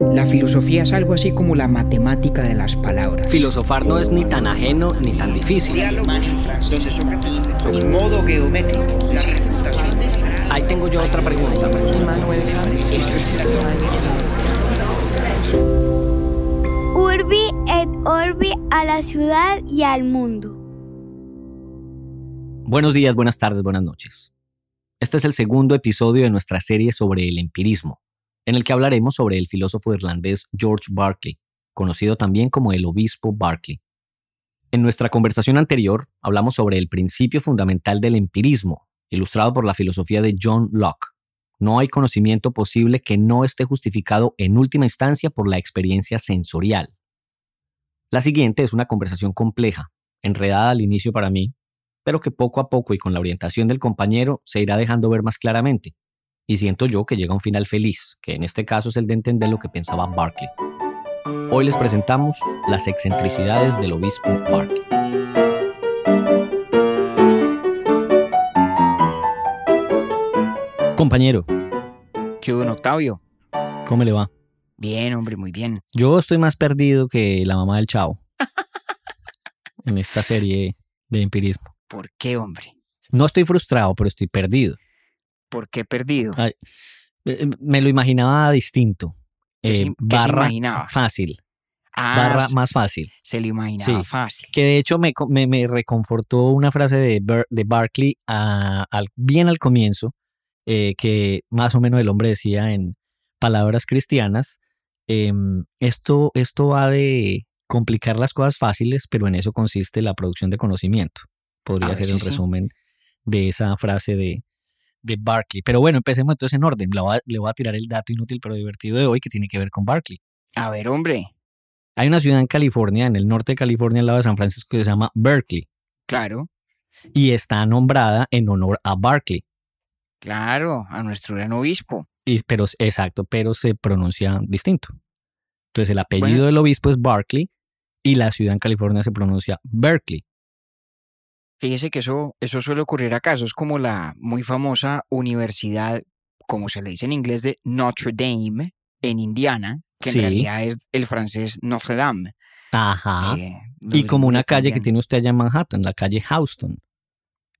La filosofía es algo así como la matemática de las palabras. Filosofar no es ni tan ajeno ni tan difícil. En modo geométrico. Ahí tengo yo otra pregunta. Urbi et Orbi a la ciudad y al mundo. Buenos días, buenas tardes, buenas noches. Este es el segundo episodio de nuestra serie sobre el empirismo, en el que hablaremos sobre el filósofo irlandés George Berkeley, conocido también como el obispo Berkeley. En nuestra conversación anterior hablamos sobre el principio fundamental del empirismo, ilustrado por la filosofía de John Locke. No hay conocimiento posible que no esté justificado en última instancia por la experiencia sensorial. La siguiente es una conversación compleja, enredada al inicio para mí, pero que poco a poco y con la orientación del compañero se irá dejando ver más claramente. Y siento yo que llega un final feliz, que en este caso es el de entender lo que pensaba Barclay. Hoy les presentamos las excentricidades del obispo Barclay. Compañero, ¿Qué hubo, Octavio? ¿cómo le va? Bien, hombre, muy bien. Yo estoy más perdido que la mamá del chavo en esta serie de empirismo. ¿Por qué, hombre? No estoy frustrado, pero estoy perdido. ¿Por qué perdido? Ay, eh, me lo imaginaba distinto. ¿Qué se- Eh, se barra imaginaba? fácil, Ah, barra más fácil. se lo imaginaba Sí. fácil. Que de hecho me, me, me reconfortó una frase de, Ber- de Barclay a- al, bien al comienzo, eh, que más o menos el hombre decía en palabras cristianas, em, esto, esto va de complicar las cosas fáciles, pero en eso consiste la producción de conocimiento. Podría ver, ser sí, el sí. resumen de esa frase de, de Barclay. Pero bueno, empecemos entonces en orden. Le voy, a, le voy a tirar el dato inútil pero divertido de hoy que tiene que ver con Barclay. A ver, hombre. Hay una ciudad en California, en el norte de California, al lado de San Francisco, que se llama Berkeley Claro, y está nombrada en honor a Barclay. claro, a nuestro gran obispo. Y, pero, exacto, pero se pronuncia distinto. Entonces el apellido Bueno. del obispo es Barclay y la ciudad en California se pronuncia Berkeley. Fíjese que eso, eso suele ocurrir. Eso es como la muy famosa universidad, como se le dice en inglés, de Notre Dame, en Indiana, que Sí. en realidad es el francés Notre Dame. Ajá. Eh, y como una le calle que tiene usted allá en Manhattan, la calle Houston.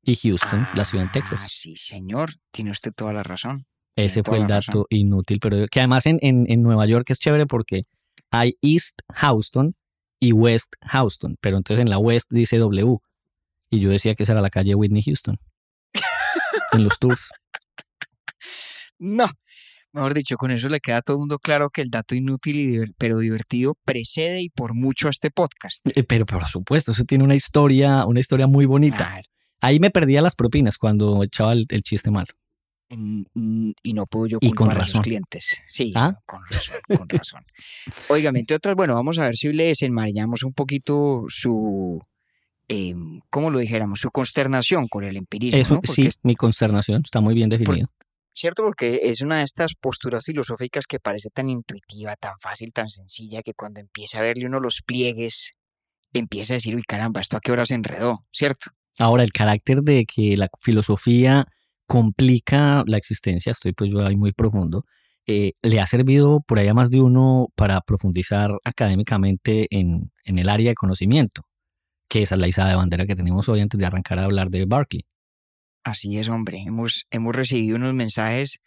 Y Houston, la ciudad en Ah, Texas. Sí, señor, tiene usted toda la razón. Ese fue el razón. dato inútil, pero que además en, en, en Nueva York es chévere porque hay East Houston y West Houston, pero entonces en la West dice W. Y yo decía que esa era la calle Whitney Houston. en los tours. No, mejor dicho, con eso le queda a todo el mundo claro que el dato inútil y diver- pero divertido precede y por mucho a este podcast. Eh, Pero por supuesto, eso tiene una historia, una historia muy bonita. Claro, Ahí me perdía las propinas cuando echaba el, el chiste malo. mm, y no puedo yo Y con a sus clientes. Sí, ¿Ah? con razón, con razón. Óigame, entre otras, bueno, vamos a ver si le desenmarañamos un poquito su, em, ¿cómo lo dijéramos? Su consternación con el empirismo, Eso ¿no? Sí, mi consternación está muy bien definido. cierto porque es una de estas posturas filosóficas que parece tan intuitiva, tan fácil, tan sencilla, que cuando empieza a verle uno los pliegues, empieza a decir, uy, caramba, ¿esto a qué hora se enredó? ¿Cierto? Ahora, el carácter de que la filosofía complica la existencia, estoy pues yo ahí muy profundo, eh, le ha servido por ahí a más de uno para profundizar académicamente en, en el área de conocimiento, que esa es la izada de bandera que tenemos hoy antes de arrancar a hablar de Barclay. Así es, hombre. Hemos, hemos recibido unos mensajes,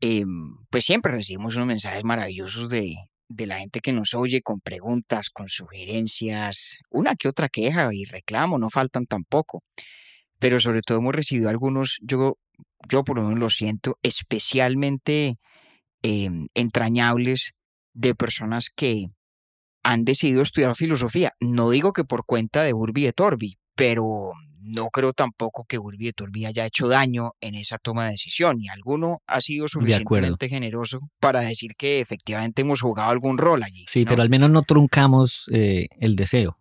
em, pues siempre recibimos unos mensajes maravillosos de, de la gente que nos oye con preguntas, con sugerencias, una que otra queja y reclamo, no faltan tampoco. Pero sobre todo hemos recibido algunos, yo, yo por lo menos lo siento, especialmente em, entrañables de personas que han decidido estudiar filosofía. No digo que por cuenta de Urbi et Orbi, pero no creo tampoco que Urbi et Orbi haya hecho daño en esa toma de decisión. Y alguno ha sido suficientemente generoso para decir que efectivamente hemos jugado algún rol allí. Sí, ¿no? pero al menos no truncamos eh, el deseo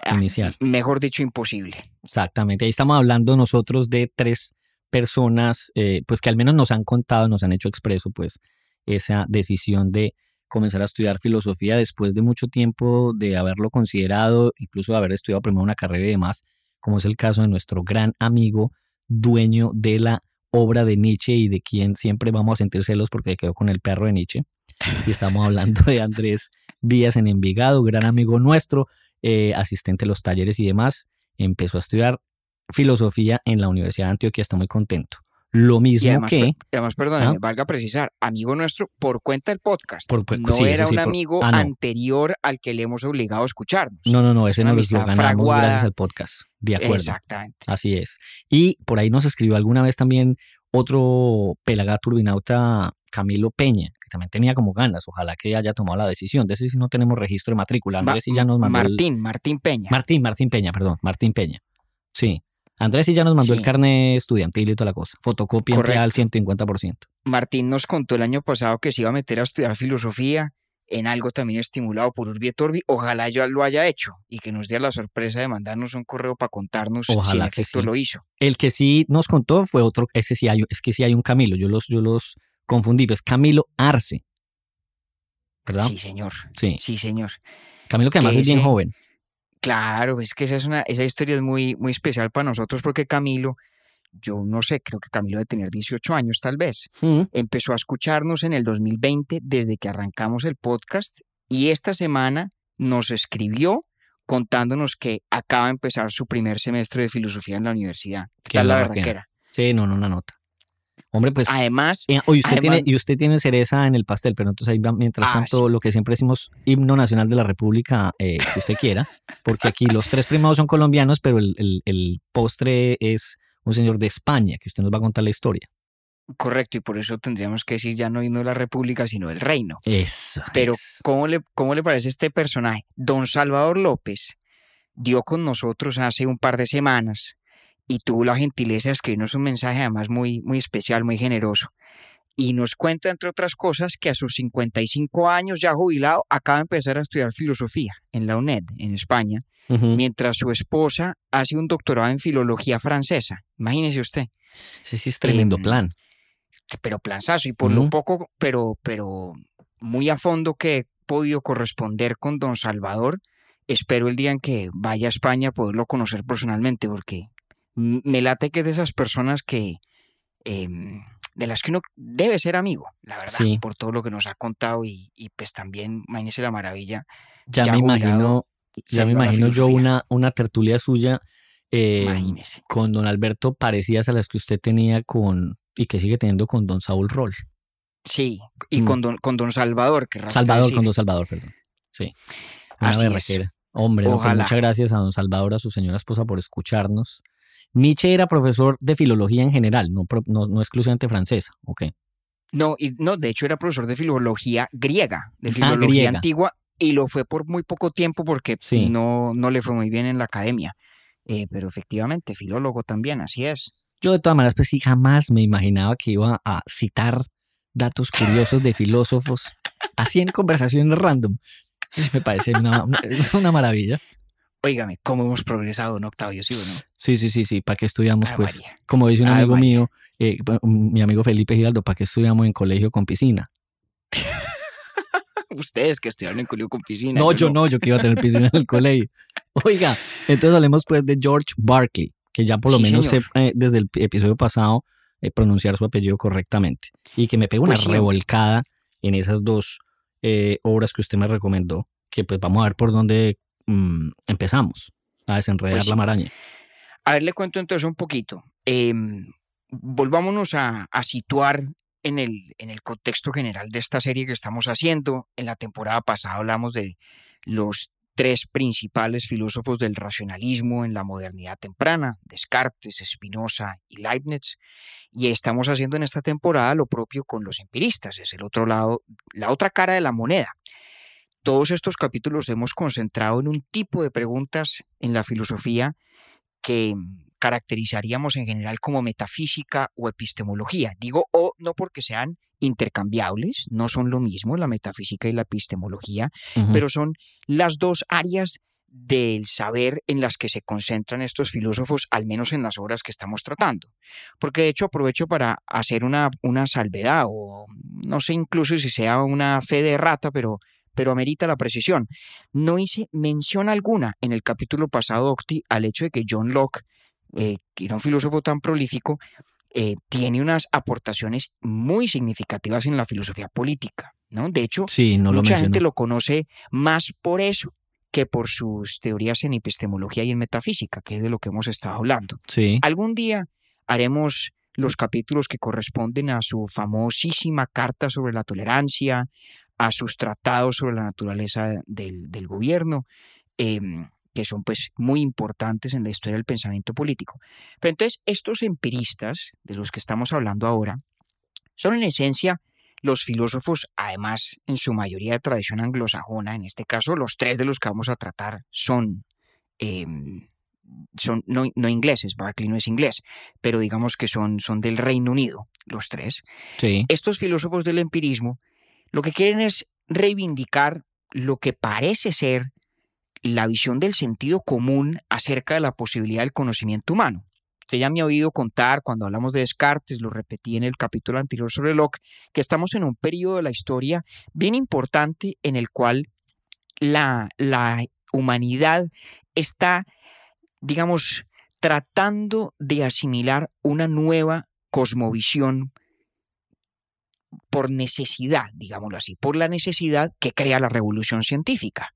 Ah, inicial. Mejor dicho, imposible. Exactamente. Ahí estamos hablando nosotros de tres personas, eh, pues que al menos nos han contado, nos han hecho expreso, pues, esa decisión de comenzar a estudiar filosofía después de mucho tiempo de haberlo considerado, incluso de haber estudiado primero una carrera y demás, como es el caso de nuestro gran amigo, dueño de la obra de Nietzsche y de quien siempre vamos a sentir celos porque quedó con el perro de Nietzsche, Y estamos hablando de Andrés Díaz en Envigado, gran amigo nuestro, eh, asistente a los talleres y demás. Empezó a estudiar filosofía en la Universidad de Antioquia, está muy contento. Lo mismo además, que... Además, perdón, valga precisar, amigo nuestro por cuenta del podcast. Por, no sí, era sí, un por- amigo ah, no. anterior al que le hemos obligado a escucharnos. No, no, no, ese nos lo ganamos fraguada. gracias al podcast. De acuerdo. Exactamente. Así es. Y por ahí nos escribió alguna vez también otro pelagato turbinauta, Camilo Peña, que también tenía como ganas. Ojalá que haya tomado la decisión. De ese sí no tenemos registro de matrícula. Ma- Andrés sí ya nos mandó. el- Martín, Martín Peña. Martín, Martín Peña, perdón. Martín Peña. Sí. Andrés sí ya nos mandó el carnet estudiantil y toda la cosa. Fotocopia empleada al Correcto. 150%. Martín nos contó el año pasado que se iba a meter a estudiar filosofía en algo también estimulado por Urbi et Orbi. Ojalá yo lo haya hecho y que nos dé la sorpresa de mandarnos un correo para contarnos si que sí. lo hizo. El que sí nos contó fue otro, ese sí hay, es que sí hay un Camilo, yo los, yo los confundí, pues Camilo Arce. ¿Verdad? Sí, señor. Sí. Sí, señor. Camilo que además que es bien joven. Claro, es que esa, es una, esa historia es muy, muy especial para nosotros porque Camilo, yo no sé, creo que Camilo debe tener 18 años tal vez. Mm. Empezó a escucharnos en el 2020 desde que arrancamos el podcast y esta semana nos escribió contándonos que acaba de empezar su primer semestre de filosofía en la universidad. Qué la. Sí, no, no, una nota. Hombre, pues. Además, eh, oye, usted tiene, además- y usted tiene cereza en el pastel, pero entonces ahí va, mientras Ah, tanto, lo que siempre decimos, himno nacional de la República, eh, que usted quiera, porque aquí los tres primados son colombianos, pero el, el- el postre es un señor de España, que usted nos va a contar la historia. correcto, y por eso tendríamos que decir ya no himno de la República, sino el reino. Eso. Pero. ¿cómo le, ¿cómo le parece este personaje? Don Salvador López dio con nosotros hace un par de semanas y tuvo la gentileza de escribirnos un mensaje además muy, muy especial, muy generoso. Y nos cuenta, entre otras cosas, que a sus 55 años ya jubilado, acaba de empezar a estudiar filosofía en la UNED, en España, mientras su esposa hace un doctorado en filología francesa. Imagínese usted, Ese sí es tremendo em, plan. pero planzazo, y por lo Ujú. poco, pero, pero muy a fondo que he podido corresponder con don Salvador, espero el día en que vaya a España poderlo conocer personalmente, porque me late que es de esas personas que em, de las que uno debe ser amigo, la verdad, Sí. por todo lo que nos ha contado y, y pues también, imagínese la maravilla. Ya, ya me imagino, ya me imagino yo una, una tertulia suya eh, con don Alberto parecidas a las que usted tenía con y que sigue teniendo con don Saúl Roll. Sí, y Mm. con don, con don Salvador, que Salvador, con don Salvador, perdón. Sí. Una Así es. Hombre, no, pues muchas gracias a don Salvador, a su señora esposa por escucharnos. Nietzsche era profesor de filología en general, no, pro- no, no exclusivamente francesa. Ok. No, y no, de hecho era profesor de filología griega, de Ah, filología griega. antigua, y lo fue por muy poco tiempo porque Sí. no, no le fue muy bien en la academia. Eh, pero efectivamente, filólogo también, así es. Yo de todas maneras, pues sí, jamás me imaginaba que iba a citar datos curiosos de filósofos así en conversaciones random. Me parece una, una maravilla. Óigame, ¿cómo hemos progresado, no, Octavio? ¿Sí o no? Sí, sí, sí, sí. ¿Para qué estudiamos? Ave Pues, María. como dice un Ave amigo María. mío, eh, mi amigo Felipe Giraldo, ¿para qué estudiamos en colegio con piscina? Ustedes que estudiaron en colegio con piscina. No, yo no, yo que iba a tener piscina en el colegio. Oiga, entonces hablemos pues de George Barkley, que ya por lo Sí, menos sé señor. eh, desde el episodio pasado eh, pronunciar su apellido correctamente. Y que me pegó una Pues revolcada en esas dos eh, obras que usted me recomendó, que pues vamos a ver por dónde mm, empezamos a desenredar Pues la maraña. A ver, le cuento entonces un poquito. Em, volvámonos a, a situar en el, en el contexto general de esta serie que estamos haciendo. En la temporada pasada hablamos de los tres principales filósofos del racionalismo en la modernidad temprana, Descartes, Spinoza y Leibniz. Y estamos haciendo en esta temporada lo propio con los empiristas, es el otro lado, la otra cara de la moneda. Todos estos capítulos hemos concentrado en un tipo de preguntas en la filosofía que caracterizaríamos en general como metafísica o epistemología. Digo o no porque sean intercambiables, no son lo mismo la metafísica y la epistemología, pero son las dos áreas del saber en las que se concentran estos filósofos, al menos en las obras que estamos tratando. Porque de hecho aprovecho para hacer una, una salvedad, o no sé incluso si sea una fe de rata, pero, pero amerita la precisión. No hice mención alguna en el capítulo pasado, Octi, al hecho de que John Locke, eh, que era un filósofo tan prolífico, eh, tiene unas aportaciones muy significativas en la filosofía política. ¿no? De hecho, Sí, no lo mucha gente lo conoce más por eso que por sus teorías en epistemología y en metafísica, que es de lo que hemos estado hablando. Sí, Algún día haremos los capítulos que corresponden a su famosísima carta sobre la tolerancia, a sus tratados sobre la naturaleza del, del gobierno, em, que son pues muy importantes en la historia del pensamiento político. Pero entonces estos empiristas de los que estamos hablando ahora son en esencia los filósofos, además en su mayoría de tradición anglosajona, en este caso los tres de los que vamos a tratar son, em, son no, no ingleses, Berkeley no es inglés, pero digamos que son, son del Reino Unido, los tres. sí, Estos filósofos del empirismo lo que quieren es reivindicar lo que parece ser la visión del sentido común acerca de la posibilidad del conocimiento humano. Usted ya me ha oído contar cuando hablamos de Descartes, lo repetí en el capítulo anterior sobre Locke, que estamos en un periodo de la historia bien importante en el cual la, la humanidad está, digamos, tratando de asimilar una nueva cosmovisión por necesidad, digámoslo así, por la necesidad que crea la revolución científica.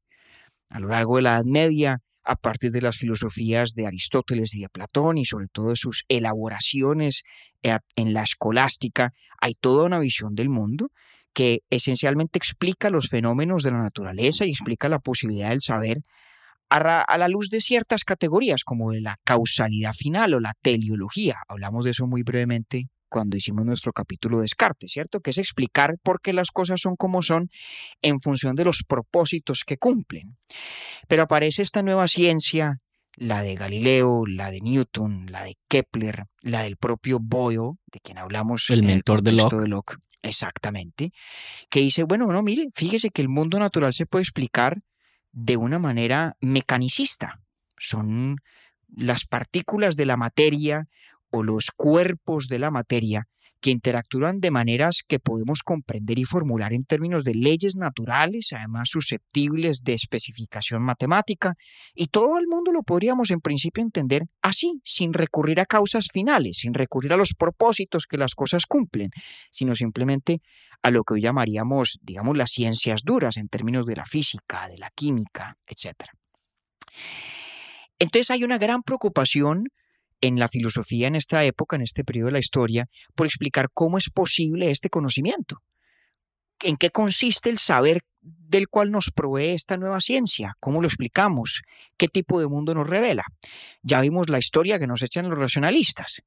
A lo largo de la Edad Media, a partir de las filosofías de Aristóteles y de Platón y sobre todo de sus elaboraciones eh, en la escolástica, hay toda una visión del mundo que esencialmente explica los fenómenos de la naturaleza y explica la posibilidad del saber a, la luz de ciertas categorías como la causalidad final o la teleología. Hablamos de eso muy brevemente cuando hicimos nuestro capítulo de Descartes, ¿cierto? Que es explicar por qué las cosas son como son en función de los propósitos que cumplen. Pero aparece esta nueva ciencia, la de Galileo, la de Newton, la de Kepler, la del propio Boyle, de quien hablamos El en mentor de contexto Locke. de Locke, exactamente, que dice, bueno, no, mire, fíjese que el mundo natural se puede explicar de una manera mecanicista. Son las partículas de la materia o los cuerpos de la materia que interactúan de maneras que podemos comprender y formular en términos de leyes naturales, además susceptibles de especificación matemática, y todo el mundo lo podríamos en principio entender así, sin recurrir a causas finales, sin recurrir a los propósitos que las cosas cumplen, sino simplemente a lo que hoy llamaríamos, digamos, las ciencias duras en términos de la física, de la química, etc. Entonces hay una gran preocupación en la filosofía en esta época, en este periodo de la historia, por explicar cómo es posible este conocimiento. ¿En qué consiste el saber del cual nos provee esta nueva ciencia? ¿Cómo lo explicamos? ¿Qué tipo de mundo nos revela? Ya vimos la historia que nos echan los racionalistas,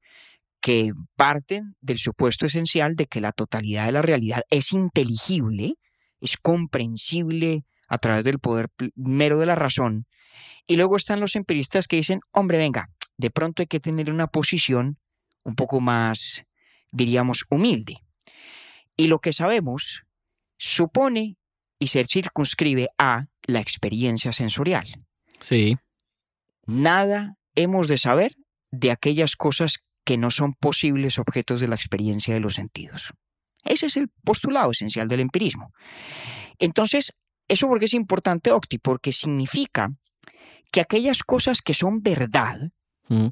que parten del supuesto esencial de que la totalidad de la realidad es inteligible, es comprensible a través del poder mero de la razón. Y luego están los empiristas que dicen, hombre, venga, de pronto hay que tener una posición un poco más, diríamos, humilde. Y lo que sabemos supone y se circunscribe a la experiencia sensorial. sí, Nada hemos de saber de aquellas cosas que no son posibles objetos de la experiencia de los sentidos. Ese es el postulado esencial del empirismo. Entonces, ¿eso por qué es importante, Octi? Porque significa que aquellas cosas que son verdad, Mm.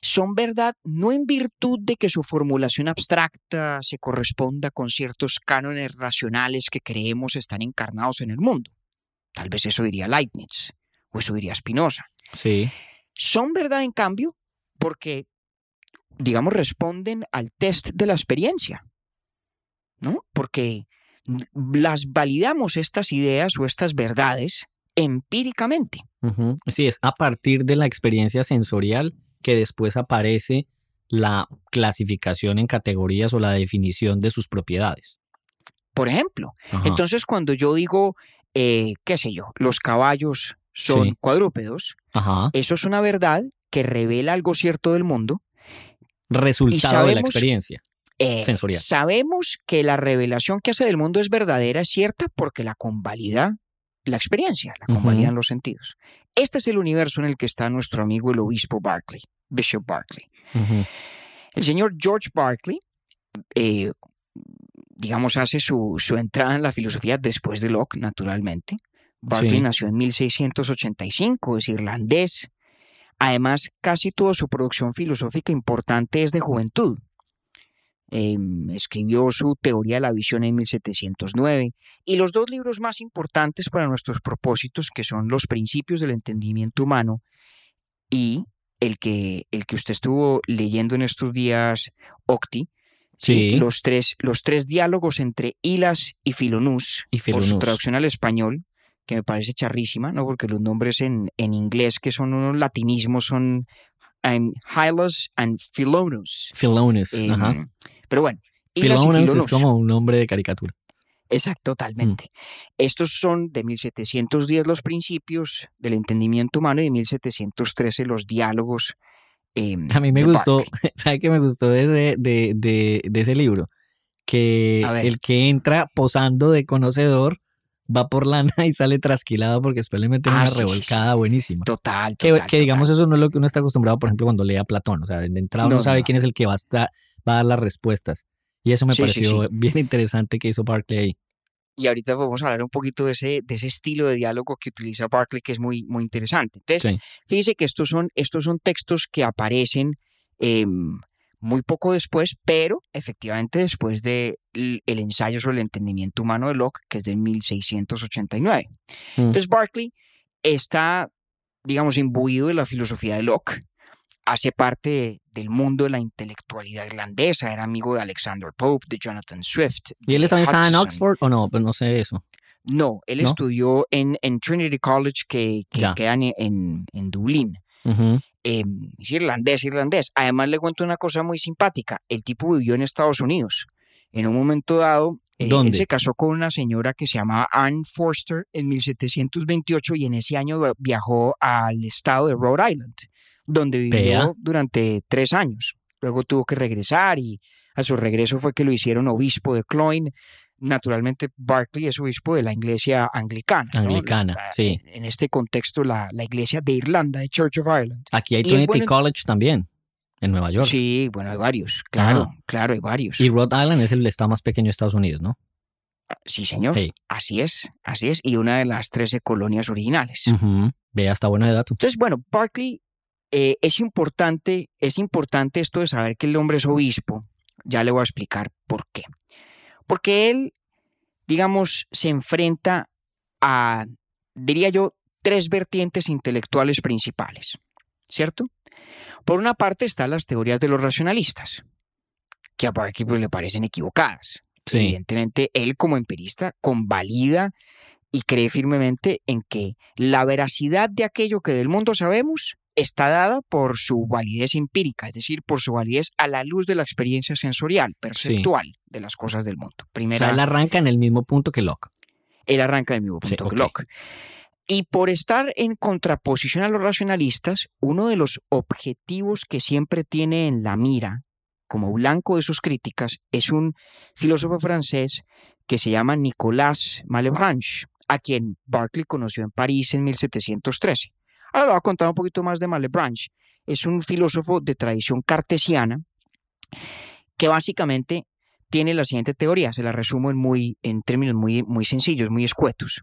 son verdad no en virtud de que su formulación abstracta se corresponda con ciertos cánones racionales que creemos están encarnados en el mundo. Tal vez eso diría Leibniz o eso diría Spinoza. sí, Son verdad, en cambio, porque, digamos, responden al test de la experiencia, ¿no? Porque las validamos estas ideas o estas verdades empíricamente. Sí, es a partir de la experiencia sensorial que después aparece la clasificación en categorías o la definición de sus propiedades. Por ejemplo, Ajá, entonces cuando yo digo, eh, qué sé yo, los caballos son Sí. cuadrúpedos, ajá. eso es una verdad que revela algo cierto del mundo. Resultado de la experiencia. Eh, Sensorial. Sabemos que la revelación que hace del mundo es verdadera, es cierta, porque la convalida la experiencia, la convalidan los sentidos. Este es el universo en el que está nuestro amigo el obispo Berkeley, Bishop. Ujú, El señor George Berkeley, eh, digamos, hace su, su entrada en la filosofía después de Locke, naturalmente. Sí. nació en 1685, es irlandés. Además, casi toda su producción filosófica importante es de juventud. Em, escribió su Teoría de la Visión en 1709, y los dos libros más importantes para nuestros propósitos, que son Los Principios del Entendimiento Humano y el que, el que usted estuvo leyendo en estos días, Octi, Sí. los, tres, los tres diálogos entre Hilas y Filonús, Y por su Filonús. traducción al español, que me parece charrísima, ¿no? porque los nombres en, en inglés, que son unos latinismos, son um, Hylas and Filonus. Philonis. Em, ajá. Pero bueno, Hilas y es como un nombre de caricatura. Exacto, totalmente. Estos son de 1710 los principios del entendimiento humano y de 1713 los diálogos. em, A mí me gustó, Berkeley. ¿sabe qué me gustó de ese, de, de- de ese libro? Que el que entra posando de conocedor va por lana y sale trasquilado porque después le meten Ah, una sí, sí, sí. revolcada buenísima. Total, Que, total, que digamos total. eso no es lo que uno está acostumbrado, por ejemplo, cuando lee a Platón. O sea, de entrada uno No, no, sabe no. quién es el que va a, estar- va a dar las respuestas. Y eso me Sí, sí, pareció sí. bien interesante que hizo Barclay ahí. Y ahorita vamos a hablar un poquito de ese, de ese estilo de diálogo que utiliza Barclay, que es muy, muy interesante. Entonces, Sí. fíjese que estos son, estos son textos que aparecen em, muy poco después, pero efectivamente después del el ensayo sobre el entendimiento humano de Locke, que es de 1689. Mm. Entonces, Barclay está, digamos, imbuido de la filosofía de Locke, hace parte del mundo de la intelectualidad irlandesa, era amigo de Alexander Pope, de Jonathan Swift. ¿Y él también estaba en. Oxford o no? Pues no sé eso. No, él ¿No? estudió en, en Trinity College, que, que queda en, en, en Dublín. Eh, es irlandés, irlandés. Además, le cuento una cosa muy simpática. El tipo vivió en Estados Unidos. En un momento dado, eh, él se casó con una señora que se llamaba Anne Forster en 1728 y en ese año viajó al estado de Rhode Island, donde vivió durante tres años. Luego tuvo que regresar y a su regreso fue que lo hicieron obispo de Cloyne. Naturalmente, Barclay es obispo de la iglesia anglicana. ¿no? La- Anglicana, sí. En este contexto, la, la iglesia de Irlanda, de Church of Ireland. Aquí hay Trinity bueno- College también, en Nueva York. Sí, bueno, hay varios, claro, Ajá. claro, hay varios. Y Rhode Island es el estado más pequeño de Estados Unidos, ¿no? Sí, señor, Sí. así es, así es, y una de las 13 colonias originales. Ujú. Vea, está bueno de dato. Entonces, bueno, Barclay, eh, es importante, es importante esto de saber que el hombre es obispo. Ya le voy a explicar por qué. Porque él, digamos, se enfrenta a, diría yo, tres vertientes intelectuales principales, ¿cierto? Por una parte están las teorías de los racionalistas, que a Barclay pues, le parecen equivocadas. Sí. Evidentemente, él como empirista convalida y cree firmemente en que la veracidad de aquello que del mundo sabemos está dada por su validez empírica, es decir, por su validez a la luz de la experiencia sensorial, perceptual de las cosas del mundo. O Primera, sea, él arranca en el mismo punto que Locke. él arranca del mismo Sí, punto que. Locke. Y por estar en contraposición a los racionalistas, uno de los objetivos que siempre tiene en la mira, como blanco de sus críticas, es un filósofo francés que se llama Nicolas Malebranche, a quien Barclay conoció en París en 1713. Ahora le voy a contar un poquito más de Malebranche. Es un filósofo de tradición cartesiana que básicamente tiene la siguiente teoría, se la resumo en, muy, en términos muy, muy sencillos, muy escuetos.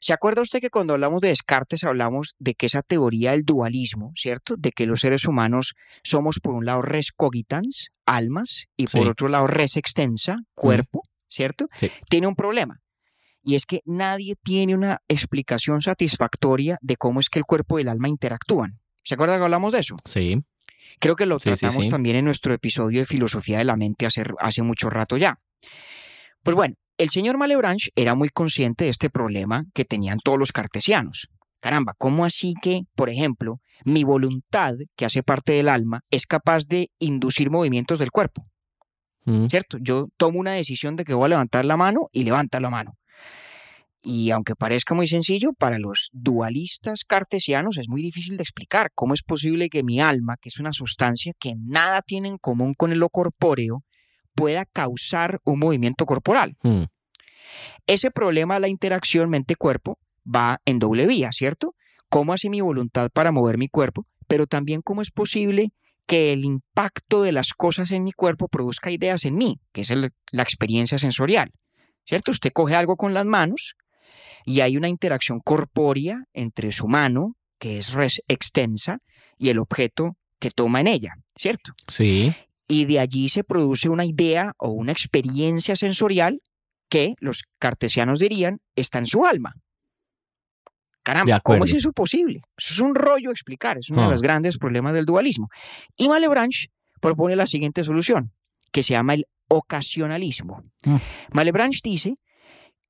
¿Se acuerda usted que cuando hablamos de Descartes hablamos de que esa teoría del dualismo, ¿cierto? De que los seres humanos somos por un lado res cogitans, almas, y por Sí. otro lado res extensa, cuerpo, ¿cierto? Sí. Tiene un problema. Y es que nadie tiene una explicación satisfactoria de cómo es que el cuerpo y el alma interactúan. ¿Se acuerda que hablamos de eso? Sí. Creo que lo Sí, sí, tratamos sí. también en nuestro episodio de Filosofía de la Mente hace, hace mucho rato ya. Pues bueno, el señor Malebranche era muy consciente de este problema que tenían todos los cartesianos. Caramba, ¿cómo así que, por ejemplo, mi voluntad, que hace parte del alma, es capaz de inducir movimientos del cuerpo? Mm. ¿Cierto? Yo tomo una decisión de que voy a levantar la mano y levanta la mano. Y aunque parezca muy sencillo, para los dualistas cartesianos es muy difícil de explicar cómo es posible que mi alma, que es una sustancia que nada tiene en común con lo corpóreo, pueda causar un movimiento corporal. Mm. Ese problema de la interacción mente-cuerpo va en doble vía, ¿cierto? ¿Cómo hace mi voluntad para mover mi cuerpo? Pero también cómo es posible que el impacto de las cosas en mi cuerpo produzca ideas en mí, que es el- la experiencia sensorial, ¿cierto? Usted coge algo con las manos y hay una interacción corpórea entre su mano, que es res extensa, y el objeto que toma en ella, ¿cierto? Sí. y de allí se produce una idea o una experiencia sensorial que los cartesianos dirían está en su alma. Caramba, ¿cómo es eso posible? Eso es un rollo explicar, es uno de los grandes problemas del dualismo. Y Malebranche propone la siguiente solución, que se llama el ocasionalismo. Mm. Malebranche dice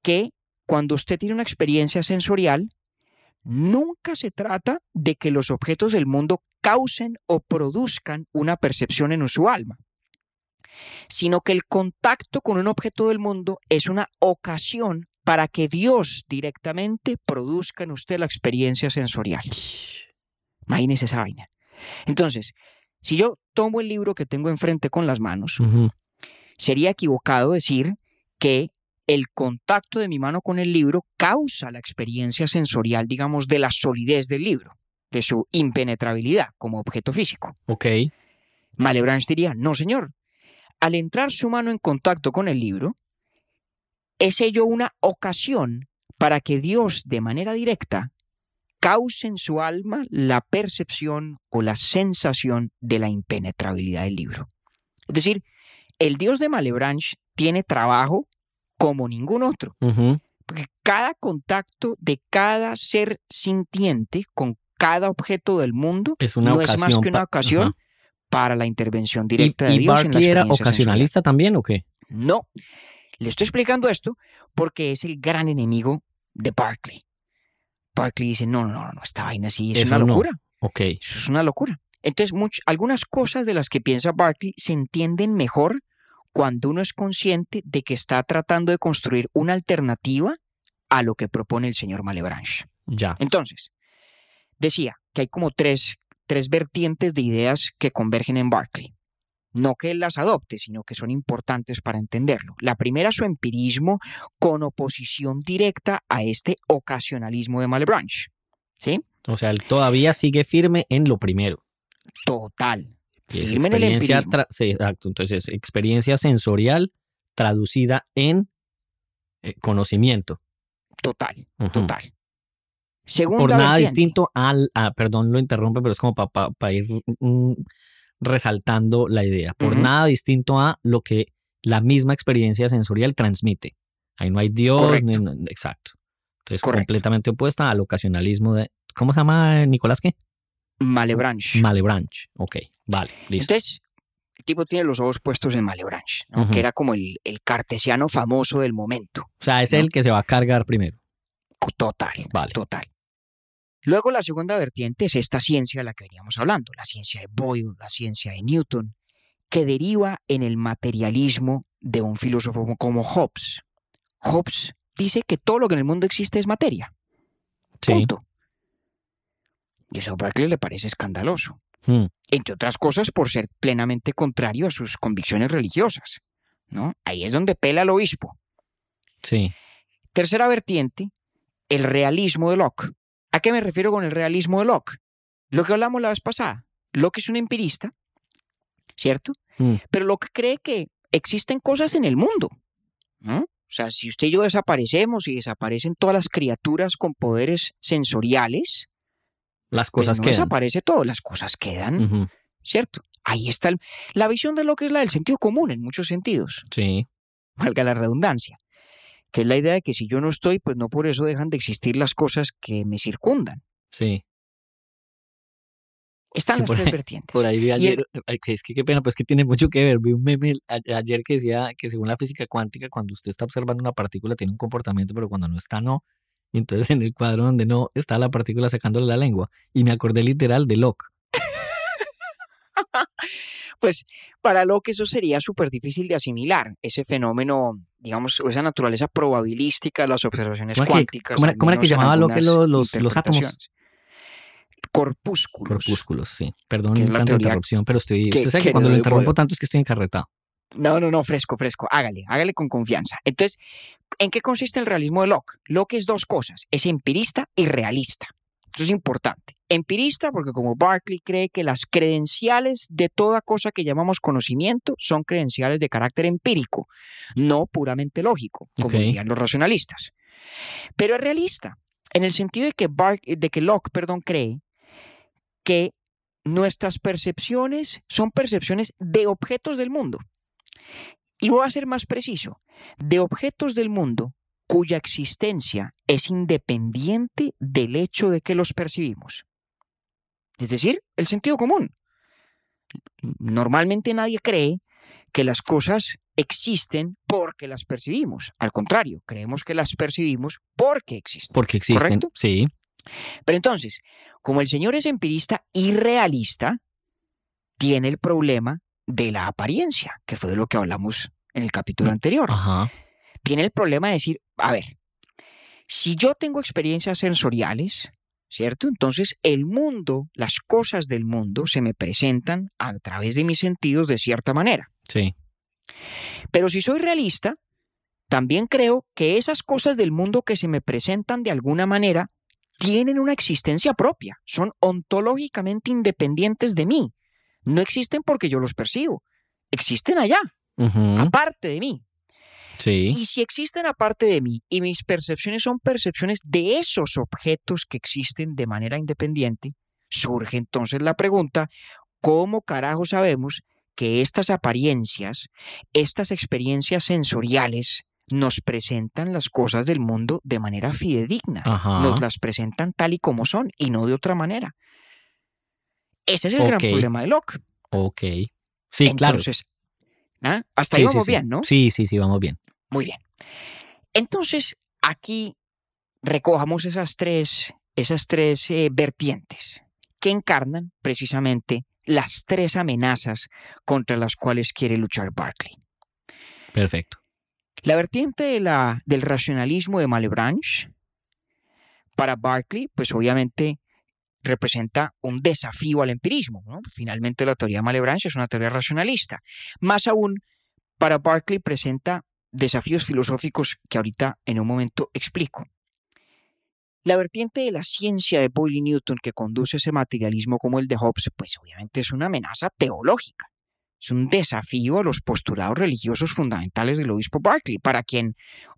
que cuando usted tiene una experiencia sensorial, nunca se trata de que los objetos del mundo causen o produzcan una percepción en su alma, sino que el contacto con un objeto del mundo es una ocasión para que Dios directamente produzca en usted la experiencia sensorial. Imagínese esa vaina. Entonces, si yo tomo el libro que tengo enfrente con las manos, sería equivocado decir que el contacto de mi mano con el libro causa la experiencia sensorial, digamos, de la solidez del libro, de su impenetrabilidad como objeto físico. Ok. Malebranche diría, no, señor. Al entrar su mano en contacto con el libro, es ello una ocasión para que Dios, de manera directa, cause en su alma la percepción o la sensación de la impenetrabilidad del libro. Es decir, el Dios de Malebranche tiene trabajo como ningún otro. Porque cada contacto de cada ser sintiente con cada objeto del mundo es una no es más que una ocasión para la intervención directa de ¿Y Dios. ¿Y era ocasionalista también o qué? No. Le estoy explicando esto porque es el gran enemigo de Barclay. Barclay dice, no, no, no, esta vaina sí es una locura. Ok. Eso es una locura. Entonces, algunas cosas de las que piensa Barclay se entienden mejor cuando uno es consciente de que está tratando de construir una alternativa a lo que propone el señor Malebranche. Ya. Entonces, decía que hay como tres, tres vertientes de ideas que convergen en Barclay. No que él las adopte, sino que son importantes para entenderlo. La primera, su empirismo con oposición directa a este ocasionalismo de Malebranche. ¿Sí? O sea, él todavía sigue firme en lo primero. Total. Experiencia, exacto. Entonces, experiencia sensorial traducida en eh, conocimiento. Total, total. Por nada distinto al, perdón, lo interrumpe, pero es como para ir mm, resaltando la idea. Por nada distinto a lo que la misma experiencia sensorial transmite. Ahí no hay Dios, ni, exacto. Entonces, completamente opuesta al ocasionalismo de. ¿Cómo se llama Nicolás qué? Malebranche. Malebranche, ok, vale, listo. Entonces, el tipo tiene los ojos puestos en Malebranche, que era como el, cartesiano famoso del momento. O sea, es el que se va a cargar primero. Total, vale. total. Luego la segunda vertiente es esta ciencia de la que veníamos hablando, la ciencia de Boyle, la ciencia de Newton, que deriva en el materialismo de un filósofo como Hobbes. Hobbes dice que todo lo que en el mundo existe es materia. Punto. Y eso a Berkeley le parece escandaloso. Hmm. Entre otras cosas por ser plenamente contrario a sus convicciones religiosas. ¿no? Ahí es donde pela el obispo. Sí. Tercera vertiente, el realismo de Locke. ¿A qué me refiero con el realismo de Locke? Lo que hablamos la vez pasada. Locke es un empirista, ¿cierto? Hmm. Pero Locke cree que existen cosas en el mundo. ¿no? O sea, si usted y yo desaparecemos y desaparecen todas las criaturas con poderes sensoriales, las pues cosas no quedan. desaparece todo, las cosas quedan, ¿cierto? Ahí está la visión de lo que es la del sentido común en muchos sentidos. Sí. Valga la redundancia. Que es la idea de que si yo no estoy, pues no por eso dejan de existir las cosas que me circundan. Sí. Están las tres vertientes. Por ahí vi ayer, es que qué pena, pues que tiene mucho que ver. Vi un meme ayer que decía que según la física cuántica, cuando usted está observando una partícula tiene un comportamiento, pero cuando no está, no. Y entonces en el cuadro donde no está la partícula sacándole la lengua. Y me acordé literal de Locke. pues para Locke eso sería súper difícil de asimilar, ese fenómeno, digamos, esa naturaleza probabilística de las observaciones cuánticas. ¿Cómo era, que llamaba Locke los, los, átomos? Corpúsculos. Corpúsculos, sí. Perdón tanta interrupción, pero estoy. usted sabe que, cuando lo interrumpo tanto es que estoy encarretado. No, no, no, fresco, fresco. Hágale, hágale con confianza. Entonces, ¿en qué consiste el realismo de Locke? Locke es dos cosas, es empirista y realista. Eso es importante. Empirista porque como Barclay cree que las credenciales de toda cosa que llamamos conocimiento son credenciales de carácter empírico, no puramente lógico, como dirían los racionalistas. Pero es realista, en el sentido de que, de que Locke perdón, cree que nuestras percepciones son percepciones de objetos del mundo. Y voy a ser más preciso, de objetos del mundo cuya existencia es independiente del hecho de que los percibimos. Es decir, el sentido común. Normalmente nadie cree que las cosas existen porque las percibimos. Al contrario, creemos que las percibimos porque existen. Porque existen, ¿Correcto? sí. Pero entonces, como el Señor es empirista y realista, tiene el problema de la apariencia, que fue de lo que hablamos en el capítulo anterior. Ajá. Tiene el problema de decir, a ver, si yo tengo experiencias sensoriales, ¿cierto? Entonces el mundo, las cosas del mundo se me presentan a través de mis sentidos de cierta manera. Sí. Pero si soy realista, también creo que esas cosas del mundo que se me presentan de alguna manera tienen una existencia propia, son ontológicamente independientes de mí. No existen porque yo los percibo, existen allá, Ujú, aparte de mí. Sí. Y si existen aparte de mí y mis percepciones son percepciones de esos objetos que existen de manera independiente, surge entonces la pregunta, ¿cómo carajo sabemos que estas apariencias, estas experiencias sensoriales, nos presentan las cosas del mundo de manera fidedigna? Ajá. Nos las presentan tal y como son y no de otra manera. Ese es el gran Ok. problema de Locke. Ok. Sí, claro. Entonces, ¿ah? hasta Sí, ahí vamos sí. bien, ¿no? Sí, sí, sí, vamos bien. Muy bien. Entonces, aquí recojamos esas tres, esas tres eh, vertientes que encarnan precisamente las tres amenazas contra las cuales quiere luchar Berkeley. Perfecto. La vertiente de la, del racionalismo de Malebranche, para Berkeley, pues obviamente representa un desafío al empirismo. Finalmente la teoría de Malebranche es una teoría racionalista. Más aún, para Berkeley presenta desafíos filosóficos que ahorita en un momento explico. La vertiente de la ciencia de Boyle y Newton que conduce ese materialismo como el de Hobbes, pues obviamente es una amenaza teológica. Es un desafío a los postulados religiosos fundamentales del obispo Berkeley, para quien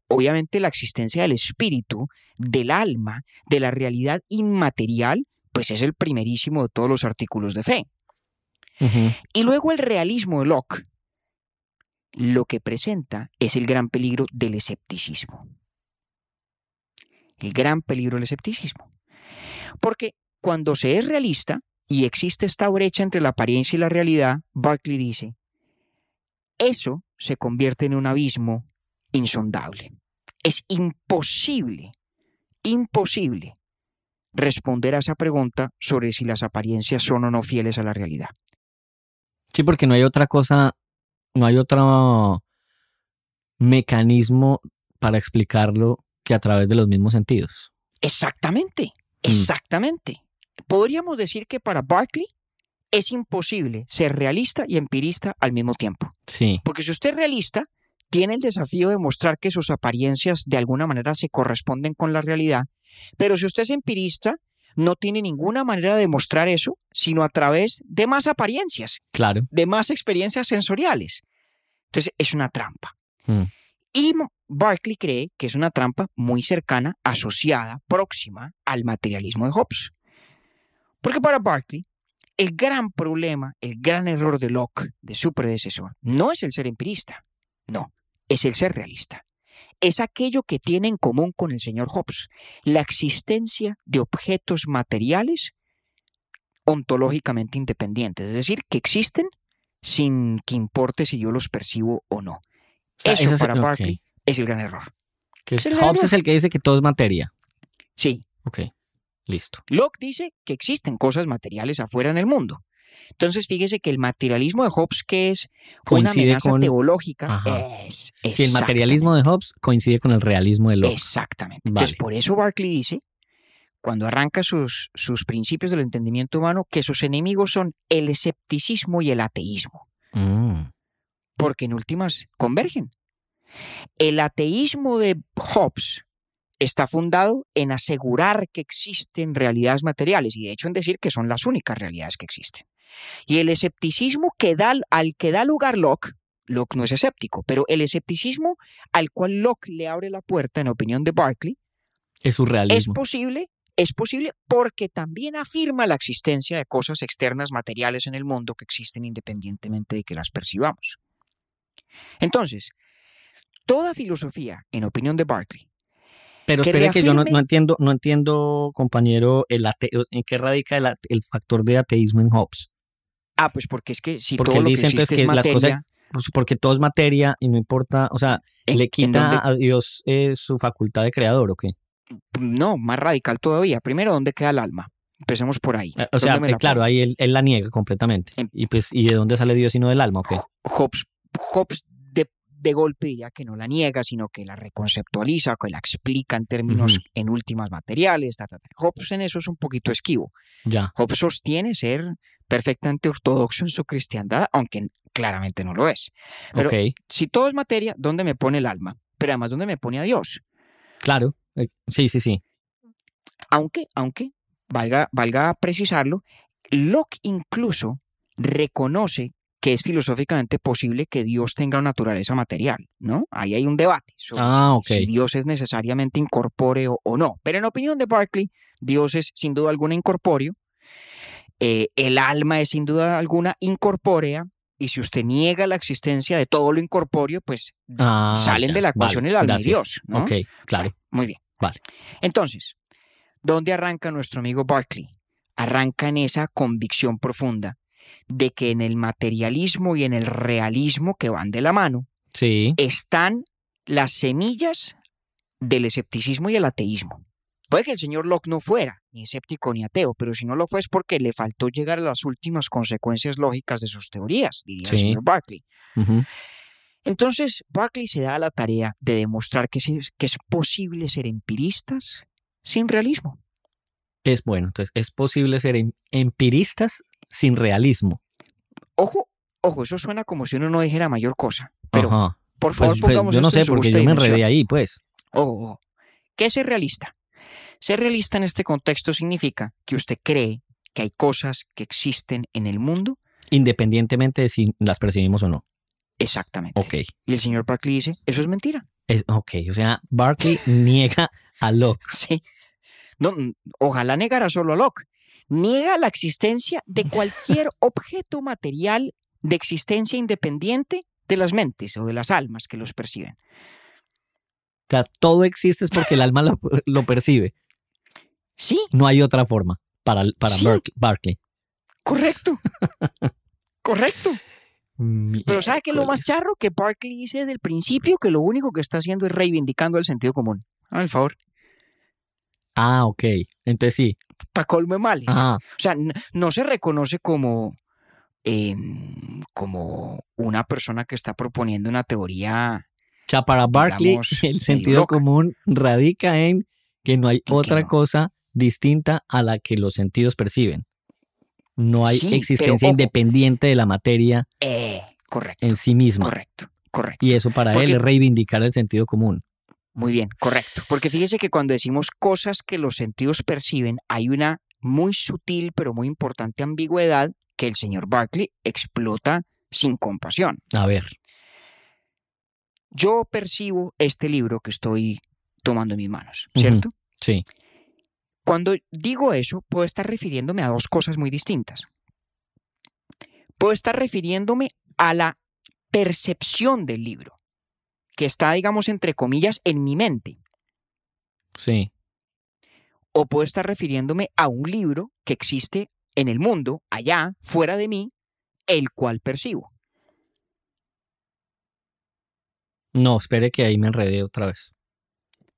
obviamente la existencia del espíritu, del alma, de la realidad inmaterial, pues es el primerísimo de todos los artículos de fe. Y luego el realismo de Locke, lo que presenta es el gran peligro del escepticismo. El gran peligro del escepticismo. Porque cuando se es realista y existe esta brecha entre la apariencia y la realidad, Berkeley dice, eso se convierte en un abismo insondable. Es imposible, imposible responder a esa pregunta sobre si las apariencias son o no fieles a la realidad. Sí, porque no hay otra cosa, no hay otro mecanismo para explicarlo que a través de los mismos sentidos. Exactamente, exactamente. Podríamos decir que para Berkeley es imposible ser realista y empirista al mismo tiempo. Sí, Porque si usted es realista, tiene el desafío de mostrar que sus apariencias de alguna manera se corresponden con la realidad, pero si usted es empirista, no tiene ninguna manera de mostrar eso, sino a través de más apariencias, claro. de más experiencias sensoriales. Entonces, es una trampa. Mm. Y Berkeley cree que es una trampa muy cercana, asociada, próxima al materialismo de Hobbes. Porque para Berkeley, el gran problema, el gran error de Locke, de su predecesor, no es el ser empirista, no, es el ser realista. Es aquello que tiene en común con el señor Hobbes, la existencia de objetos materiales ontológicamente independientes, es decir, que existen sin que importe si yo los percibo o no. O sea, Eso es- para. Berkeley es el gran error. Que es el Hobbes error. es el que dice que todo es materia. Sí, Ok, listo. Locke dice que existen cosas materiales afuera en el mundo. Entonces, fíjese que el materialismo de Hobbes, que es una amenaza con- teológica, es. Si el materialismo de Hobbes coincide con el realismo de Locke. Exactamente. Vale. Entonces, por eso Berkeley dice, cuando arranca sus, sus principios del entendimiento humano, que sus enemigos son el escepticismo y el ateísmo, Mm, porque en últimas convergen. El ateísmo de Hobbes está fundado en asegurar que existen realidades materiales y de hecho en decir que son las únicas realidades que existen. Y el escepticismo que da, al que da lugar Locke, Locke no es escéptico, pero el escepticismo al cual Locke le abre la puerta, en opinión de Berkeley, es su es posible es posible porque también afirma la existencia de cosas externas materiales en el mundo que existen independientemente de que las percibamos. Entonces, toda filosofía, en opinión de Berkeley, Pero espere que yo no, entiendo, no entiendo, compañero, el ateo- en qué radica el factor de ateísmo en Hobbes. Ah, pues porque es que si Porque todo él lo que dice entonces existe es que las materia, cosas, pues porque todo es materia y no importa, o sea, ¿en- le quita a Dios eh, su facultad de creador, ¿o qué? no, más radical todavía. Primero, ¿dónde queda el alma? Empecemos por ahí. Eh, O sea, ¿Dónde me eh, claro, ahí él, él la niega completamente. Em- Y pues, ¿y de dónde sale Dios sino del alma, o qué? Hobbes, Hobbes de, golpe diría que no la niega, sino que la reconceptualiza, que la explica en términos en últimas materiales. ta, ta, ta. Hobbes en eso es un poquito esquivo. Ya, Hobbes sostiene ser perfectamente ortodoxo en su cristiandad, aunque claramente no lo es. Pero si todo es materia, ¿dónde me pone el alma? Pero además, ¿dónde me pone a Dios? claro. eh, sí, sí, sí. Aunque, aunque, valga, valga precisarlo, Locke incluso reconoce que es filosóficamente posible que Dios tenga una naturaleza material, ¿no? Ahí hay un debate sobre Ah, si-. Dios es necesariamente incorpóreo o no. Pero en opinión de Berkeley, Dios es sin duda alguna incorpóreo, eh, el alma es sin duda alguna incorpórea, y si usted niega la existencia de todo lo incorpóreo, pues Ah, salen ya, de la ecuación el alma y. Dios, ¿no? Ok, claro. Muy bien. Vale. Entonces, ¿dónde arranca nuestro amigo Barclay? Arranca en esa convicción profunda de que en el materialismo y en el realismo que van de la mano Sí, están las semillas del escepticismo y el ateísmo. Puede que el señor Locke no fuera ni escéptico ni ateo, pero si no lo fue es porque le faltó llegar a las últimas consecuencias lógicas de sus teorías, diría el señor Barclay. Entonces, Berkeley se da a la tarea de demostrar que es posible ser empiristas sin realismo. es bueno. Entonces, es posible ser em- empiristas sin realismo. Ojo, ojo, eso suena como si uno no dijera mayor cosa. Pero, Ajá. por favor, Pues, pues, pongamos yo no sé, porque yo me dimensión. enredé ahí, pues. Ojo, ojo. ¿Qué es ser realista? Ser realista en este contexto significa que usted cree que hay cosas que existen en el mundo. Independientemente de si las percibimos o no. Exactamente. Ok. Y el señor Berkeley dice, eso es mentira. Es- ok, o sea, Barclay niega a Locke. Sí. No, ojalá negara solo a Locke. Niega la existencia de cualquier objeto material de existencia independiente de las mentes o de las almas que los perciben. O sea, todo existe es porque el alma lo, lo percibe. Sí, No hay otra forma para, para Sí. Barclay. correcto. correcto. Pero ¿sabe qué es lo más charro? Que Barclay dice desde el principio que lo único que está haciendo es reivindicando el sentido común. El favor. Ah, ok. Entonces sí. Para colme males. Ajá. O sea, no se reconoce como, em, como una persona que está proponiendo una teoría O sea, para Barclay Digamos, el sentido loca. común radica en que no hay En otra no. cosa distinta a la que los sentidos perciben. No hay Sí, existencia independiente de la materia Eh, correcto, en sí misma. correcto, correcto. Y eso para Porque- él es reivindicar el sentido común. Muy bien, correcto. Porque fíjese que cuando decimos cosas que los sentidos perciben, hay una muy sutil pero muy importante ambigüedad que el señor Barclay explota sin compasión. A ver. Yo percibo este libro que estoy tomando en mis manos. ¿cierto? Sí. Cuando digo eso, puedo estar refiriéndome a dos cosas muy distintas. Puedo estar refiriéndome a la percepción del libro, que está, digamos, entre comillas, en mi mente. Sí. O puedo estar refiriéndome a un libro que existe en el mundo, allá, fuera de mí, el cual percibo. No, espere que ahí me enredé otra vez.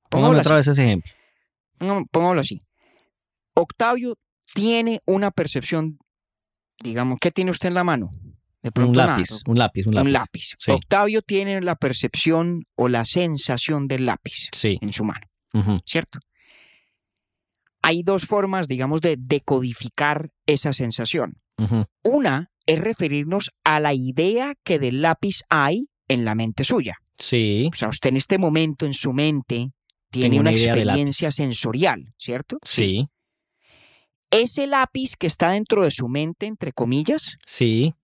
Póngame otra vez ese ejemplo. Pongam- Pongámoslo así. Octavio tiene una percepción, digamos, ¿qué tiene usted en la mano? De Un nada, lápiz, un lápiz, un lápiz. un lápiz. Sí. Octavio tiene la percepción o la sensación del lápiz Sí. en su mano, ¿cierto? Hay dos formas, digamos, de decodificar esa sensación. Una es referirnos a la idea que del lápiz hay en la mente suya. Sí, O sea, usted en este momento en su mente tiene Tengo una, experiencia sensorial, ¿cierto? sí, Ese lápiz que está dentro de su mente, entre comillas, sí.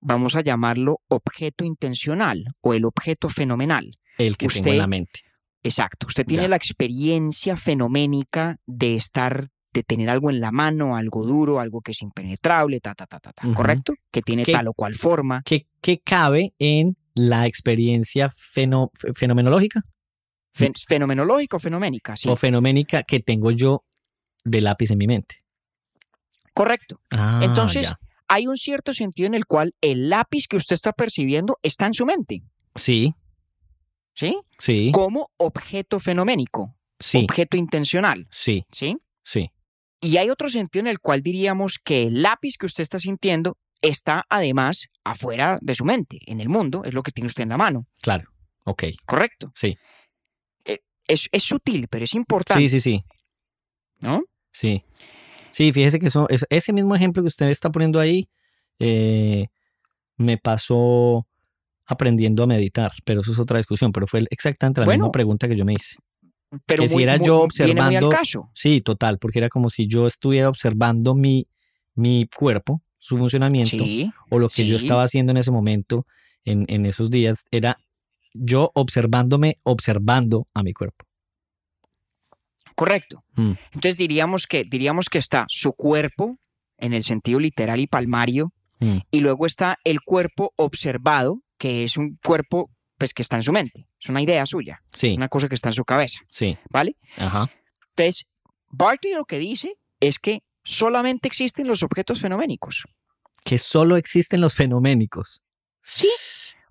Vamos a llamarlo objeto intencional o el objeto fenomenal. El que tengo en Usted- la mente. Exacto. Usted tiene Ya. la experiencia fenoménica de estar, de tener algo en la mano, algo duro, algo que es impenetrable, ta, ta, ta, ta, ta. ¿correcto? Que tiene ¿Qué- tal o cual forma. ¿Qué, qué cabe en la experiencia feno- fe- fenomenológica Fen- fenomenológica o fenoménica, sí. o fenoménica que tengo yo de lápiz en mi mente? Correcto. Ah, Entonces, ya. Hay un cierto sentido en el cual el lápiz que usted está percibiendo está en su mente, Sí, ¿sí? sí, Como objeto fenoménico, sí, objeto intencional, sí, ¿sí? sí. Y hay otro sentido en el cual diríamos que el lápiz que usted está sintiendo está además afuera de su mente, en el mundo, es lo que tiene usted en la mano, Claro. Ok, ¿correcto? sí. Es, es sutil, pero es importante, Sí, sí, sí. ¿no? Sí. Sí, fíjese que eso, es- ese mismo ejemplo que usted está poniendo ahí eh, me pasó aprendiendo a meditar, pero eso es otra discusión, pero fue exactamente la Bueno, misma pregunta que yo me hice. Pero Que si muy- era muy- yo muy observando- caso. Sí, total, porque era como si yo estuviera observando mi, mi cuerpo, su funcionamiento, Sí, o lo que yo estaba haciendo en ese momento, en, en esos días, era yo observándome, observando a mi cuerpo. Correcto. Mm. Entonces diríamos que, diríamos que está su cuerpo en el sentido literal y palmario, Mm. y luego está el cuerpo observado, que es un cuerpo pues, que está en su mente, es una idea suya, Sí, una cosa que está en su cabeza, sí, ¿vale? ajá, Entonces, Barclay lo que dice es que solamente existen los objetos fenoménicos. que solo existen los fenoménicos. Sí.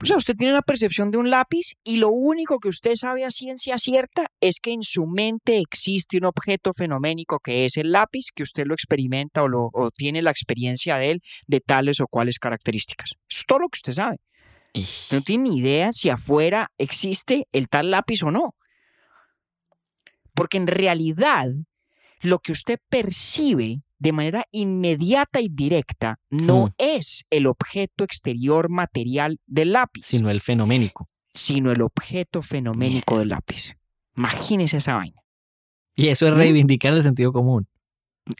O sea, usted tiene una percepción de un lápiz y lo único que usted sabe a ciencia cierta es que en su mente existe un objeto fenoménico que es el lápiz, que usted lo experimenta o, lo, o tiene la experiencia de él de tales o cuales características. Eso es todo lo que usted sabe. Y- no tiene ni idea si afuera existe el tal lápiz o no. Porque en realidad lo que usted percibe de manera inmediata y directa no Hmm. es el objeto exterior material del lápiz, sino el fenoménico. sino el objeto fenoménico del lápiz. Imagínese esa vaina. Y eso es ¿Mm? reivindicar el sentido común.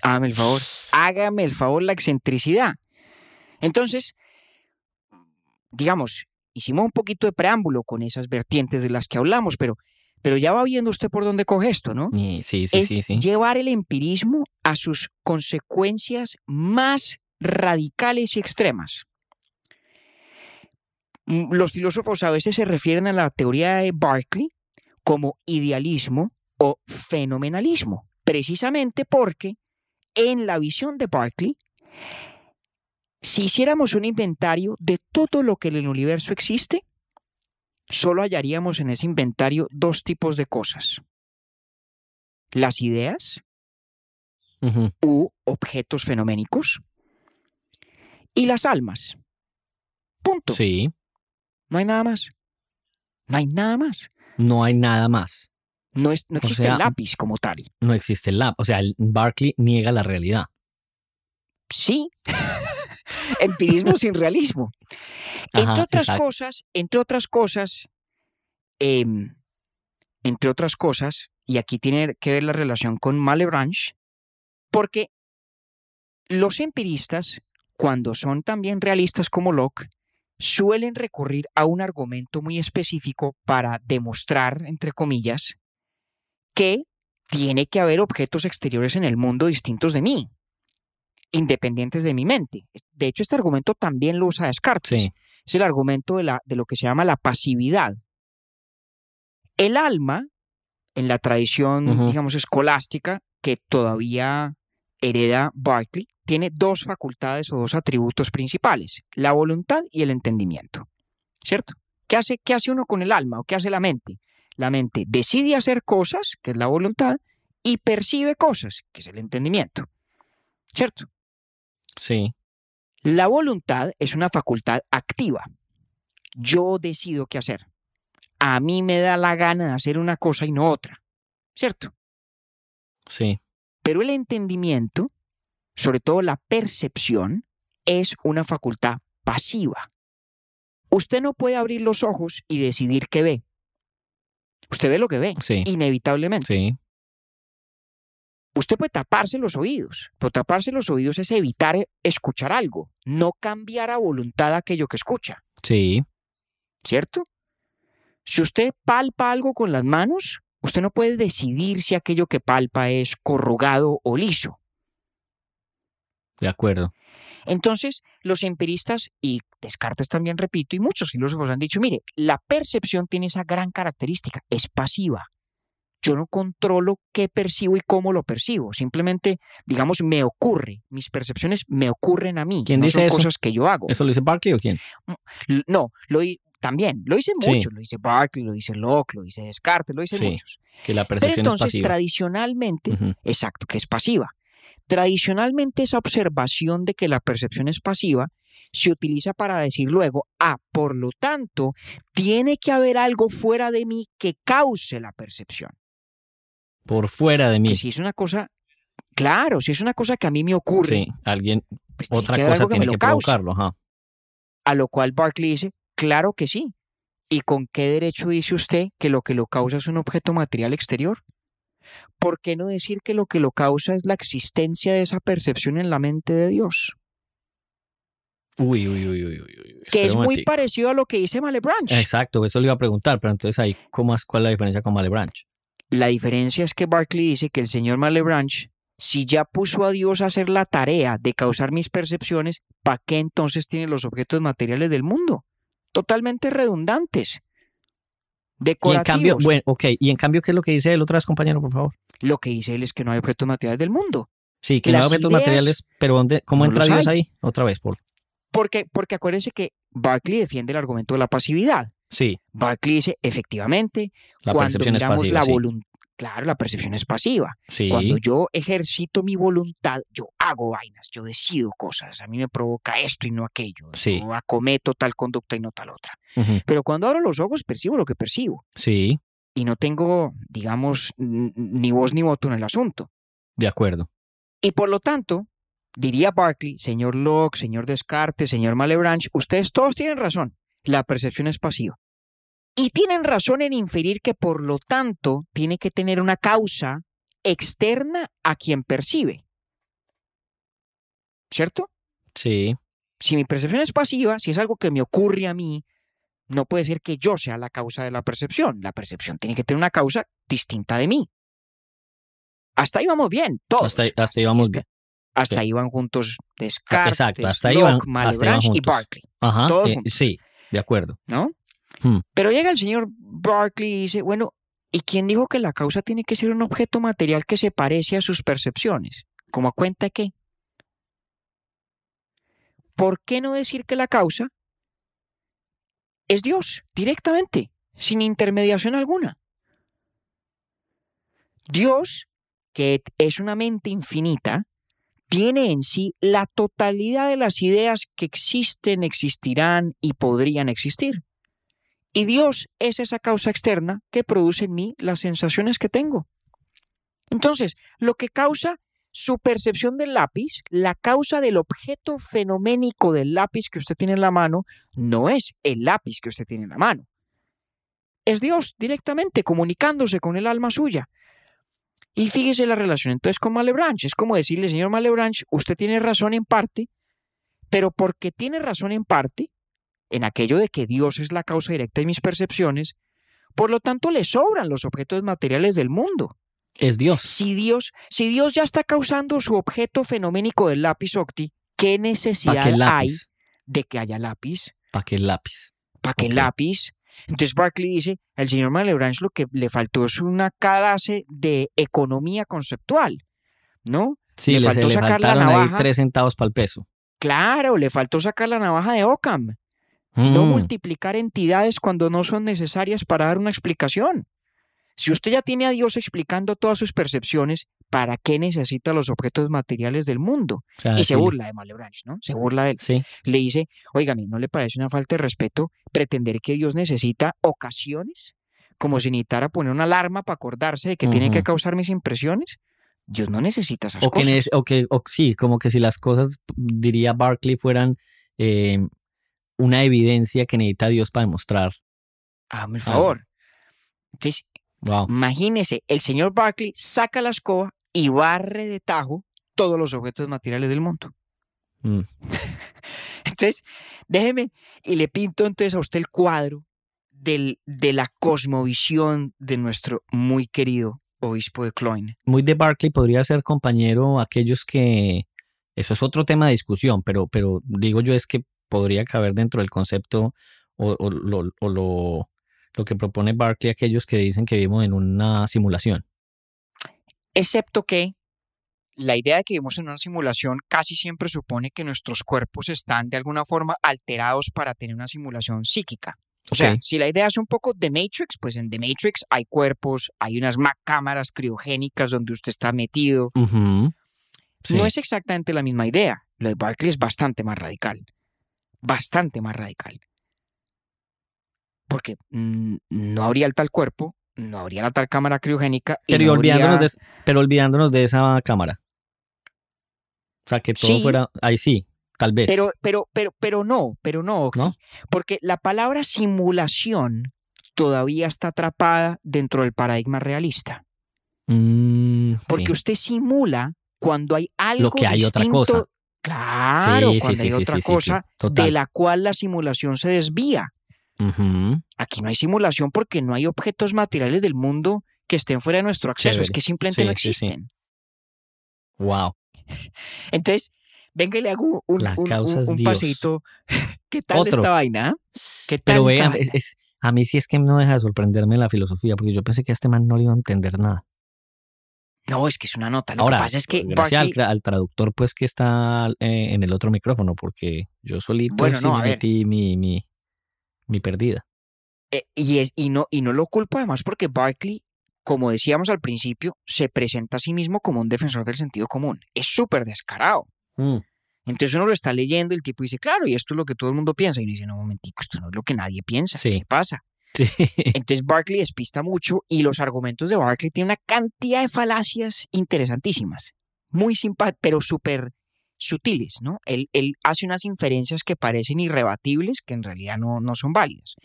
Hágame el favor, hágame el favor la excentricidad. Entonces, digamos, hicimos un poquito de preámbulo con esas vertientes de las que hablamos, pero, pero ya va viendo usted por dónde coge esto, ¿no? Sí, sí, es sí, sí. llevar el empirismo a sus consecuencias más radicales y extremas. Mm, Los filósofos a veces se refieren a la teoría de Berkeley como idealismo o fenomenalismo, precisamente porque en la visión de Berkeley, si hiciéramos un inventario de todo lo que en el universo existe, solo hallaríamos en ese inventario dos tipos de cosas. Las ideas u objetos fenoménicos y las almas. Punto. Sí, No hay nada más. No hay nada más. no hay nada más. No, es, no existe sea, el lápiz como tal. No existe el lab. O sea, el Barclay niega la realidad. Sí. Empirismo sin realismo. entre otras cosas, entre otras cosas, em, entre otras cosas, y aquí tiene que ver la relación con Malebranche, porque los empiristas, cuando son también realistas como Locke, suelen recurrir a un argumento muy específico para demostrar, entre comillas, que tiene que haber objetos exteriores en el mundo distintos de mí, independientes de mi mente. De hecho, este argumento también lo usa Descartes. Sí, Es el argumento de, la, de lo que se llama la pasividad. El alma, en la tradición, digamos, escolástica, que todavía hereda Berkeley, tiene dos facultades o dos atributos principales, la voluntad y el entendimiento. ¿Cierto? ¿Qué hace, ¿Qué hace uno con el alma o qué hace la mente? La mente decide hacer cosas, que es la voluntad, y percibe cosas, que es el entendimiento. ¿Cierto? Sí, La voluntad es una facultad activa. Yo decido qué hacer. A mí me da la gana de hacer una cosa y no otra. ¿Cierto? sí. Pero el entendimiento, sobre todo la percepción, es una facultad pasiva. Usted no puede abrir los ojos y decidir qué ve. Usted ve lo que ve, Sí, inevitablemente. sí, Usted puede taparse los oídos, pero taparse los oídos es evitar e- escuchar algo, no cambiar a voluntad aquello que escucha. sí, ¿cierto? Si usted palpa algo con las manos, usted no puede decidir si aquello que palpa es corrugado o liso. De acuerdo. Entonces, los empiristas y Descartes también, repito, y muchos filósofos han dicho, mire, la percepción tiene esa gran característica, es pasiva. Yo no controlo qué percibo y cómo lo percibo. Simplemente, digamos, me ocurre. Mis percepciones me ocurren a mí. ¿Quién no dice son eso? cosas que yo hago. ¿Eso lo dice Barclay o quién? L- No, lo también, lo dice Sí. mucho, lo dice Berkeley, lo dice Locke, lo dice Descartes, lo dicen Sí, muchos. Que la Pero percepción es entonces, pasiva. tradicionalmente, exacto, que es pasiva. Tradicionalmente, esa observación de que la percepción es pasiva se utiliza para decir luego, ah, por lo tanto, tiene que haber algo fuera de mí que cause la percepción. Por fuera de mí. Que si es una cosa, claro, si es una cosa que a mí me ocurre, Sí, alguien, pues otra que cosa tiene que provocarlo. Ajá. A lo cual Barclay dice, claro que sí. ¿Y con qué derecho dice usted que lo que lo causa es un objeto material exterior? ¿Por qué no decir que lo que lo causa es la existencia de esa percepción en la mente de Dios? Uy, uy, uy, uy, uy, uy. Que es muy parecido a lo que dice Malebranche. Exacto, eso le iba a preguntar, pero entonces ahí, ¿cómo es, ¿cuál es la diferencia con Malebranche? La diferencia es que Barclay dice que el señor Malebranche, si ya puso a Dios a hacer la tarea de causar mis percepciones, ¿para qué entonces tiene los objetos materiales del mundo? Totalmente redundantes. Y en cambio, Decorativos. bueno, ok, y en cambio, ¿qué es lo que dice él otra vez, compañero, por favor? Lo que dice él es que no hay objetos materiales del mundo. Sí, que no hay objetos ideas materiales, pero ¿dónde, ¿cómo no entra Dios hay. ahí? Otra vez, por Porque, porque acuérdense que Barclay defiende el argumento de la pasividad. Sí, Barclay dice, efectivamente, la cuando percepción es pasiva, la sí. voluntad, claro, la percepción es pasiva. Sí, Cuando yo ejercito mi voluntad, yo hago vainas, yo decido cosas. A mí me provoca esto y no aquello. Sí. Yo acometo tal conducta y no tal otra. Pero cuando abro los ojos, percibo lo que percibo. sí, Y no tengo, digamos, ni voz ni voto en el asunto. de acuerdo. Y por lo tanto, diría Barclay, señor Locke, señor Descartes, señor Malebranche, ustedes todos tienen razón. La percepción es pasiva. Y tienen razón en inferir que por lo tanto tiene que tener una causa externa a quien percibe. ¿Cierto? Sí, Si mi percepción es pasiva, si es algo que me ocurre a mí, no puede ser que yo sea la causa de la percepción. La percepción tiene que tener una causa distinta de mí. Hasta ahí vamos bien, todos. hasta, ahí- hasta ahí vamos bien. Hasta Sí. ahí van juntos Descartes, exacto, hasta ahí Locke, van- hasta ahí van y. Berkeley, Ajá, Todos eh, juntos. sí, de acuerdo. ¿no? Hmm. Pero llega el señor Berkeley y dice, bueno, ¿y quién dijo que la causa tiene que ser un objeto material que se parece a sus percepciones? ¿Como a cuenta qué? ¿Por qué no decir que la causa es Dios directamente, sin intermediación alguna? Dios, que es una mente infinita, tiene en sí la totalidad de las ideas que existen, existirán y podrían existir. Y Dios es esa causa externa que produce en mí las sensaciones que tengo. Entonces, lo que causa su percepción del lápiz, la causa del objeto fenoménico del lápiz que usted tiene en la mano, no es el lápiz que usted tiene en la mano. Es Dios directamente comunicándose con el alma suya. Y fíjese la relación entonces con Malebranche. Es como decirle, señor Malebranche, usted tiene razón en parte, pero porque tiene razón en parte, en aquello de que Dios es la causa directa de mis percepciones, por lo tanto le sobran los objetos materiales del mundo. Es Dios. Si Dios, si Dios ya está causando su objeto fenoménico del lápiz octi, ¿qué ¿Para necesidad hay de que haya lápiz? ¿Para qué lápiz? ¿Para qué lápiz? Entonces Barclay dice, el señor Malebranche lo que le faltó es una clase de economía conceptual, ¿no? Sí, Le faltó le sacar la faltaron ahí navaja. tres centavos para el peso. Claro, le faltó sacar la navaja de Ockham, no Mm, multiplicar entidades cuando no son necesarias para dar una explicación. Si usted ya tiene a Dios explicando todas sus percepciones, ¿para qué necesita los objetos materiales del mundo? o sea, Y se sí, burla de Malebranche, ¿no? Se burla de él. Sí, Le dice, óigame, ¿no le parece una falta de respeto pretender que Dios necesita ocasiones? Como si necesitara poner una alarma para acordarse de que tiene que causar mis impresiones. Dios no necesita esas o que, cosas. o que o sí, como que si las cosas, diría Barclay, fueran eh, una evidencia que necesita Dios para demostrar. Hazme el favor. Entonces, Wow. imagínese, el señor Barclay saca la escoba y barre de tajo todos los objetos materiales del mundo. Mm. Entonces, déjeme y le pinto entonces a usted el cuadro del, de la cosmovisión de nuestro muy querido obispo de Cloyne. Muy de Barclay podría ser compañero aquellos que, eso es otro tema de discusión, pero, pero digo yo es que podría caber dentro del concepto o, lo, o lo, lo que propone Barclay aquellos que dicen que vivimos en una simulación. Excepto que la idea de que vivimos en una simulación casi siempre supone que nuestros cuerpos están de alguna forma alterados para tener una simulación psíquica. O sea, si la idea es un poco The Matrix, pues en The Matrix hay cuerpos, hay unas cámaras criogénicas donde usted está metido. No es exactamente la misma idea. Lo de Barclay es bastante más radical. Bastante más radical. Porque mm, no habría el tal cuerpo, no habría la tal cámara criogénica. pero, olvidándonos pero olvidándonos de esa cámara. O sea, que todo fuera, ahí sí, tal vez. Pero, pero, pero, pero no, pero no, ¿No? Porque la palabra simulación todavía está atrapada dentro del paradigma realista. Mm, porque usted simula cuando hay algo Lo que hay otra cosa. Claro, cuando hay otra cosa de la cual la simulación se desvía. Aquí no hay simulación porque no hay objetos materiales del mundo que estén fuera de nuestro acceso, es que simplemente no existen. Wow. Entonces, venga y le hago un, un, pasito. ¿Qué tal esta vaina? ¿Qué tal Pero vean, es, a mí sí es que no deja de sorprenderme la filosofía, porque yo pensé que a este man no le iba a entender nada. No, es que es una nota. Lo Ahora, que pasa es que. Gracias al, traductor, pues, que está eh, en el otro micrófono, porque yo solito bueno, no, metí mi, mi, mi, perdida. Eh, y, y, no, y no lo culpo además porque Barkley como decíamos al principio, se presenta a sí mismo como un defensor del sentido común. Es súper descarado. Mm. Entonces uno lo está leyendo y el tipo dice, claro, y esto es lo que todo el mundo piensa. Y uno dice, no, momentico, esto no es lo que nadie piensa. ¿Qué pasa? Entonces Barclay despista mucho y los argumentos de Barclay tienen una cantidad de falacias interesantísimas. Muy simpáticas, pero súper sutiles, ¿no? Él, él, hace unas inferencias que parecen irrebatibles, que en realidad no, no son válidas.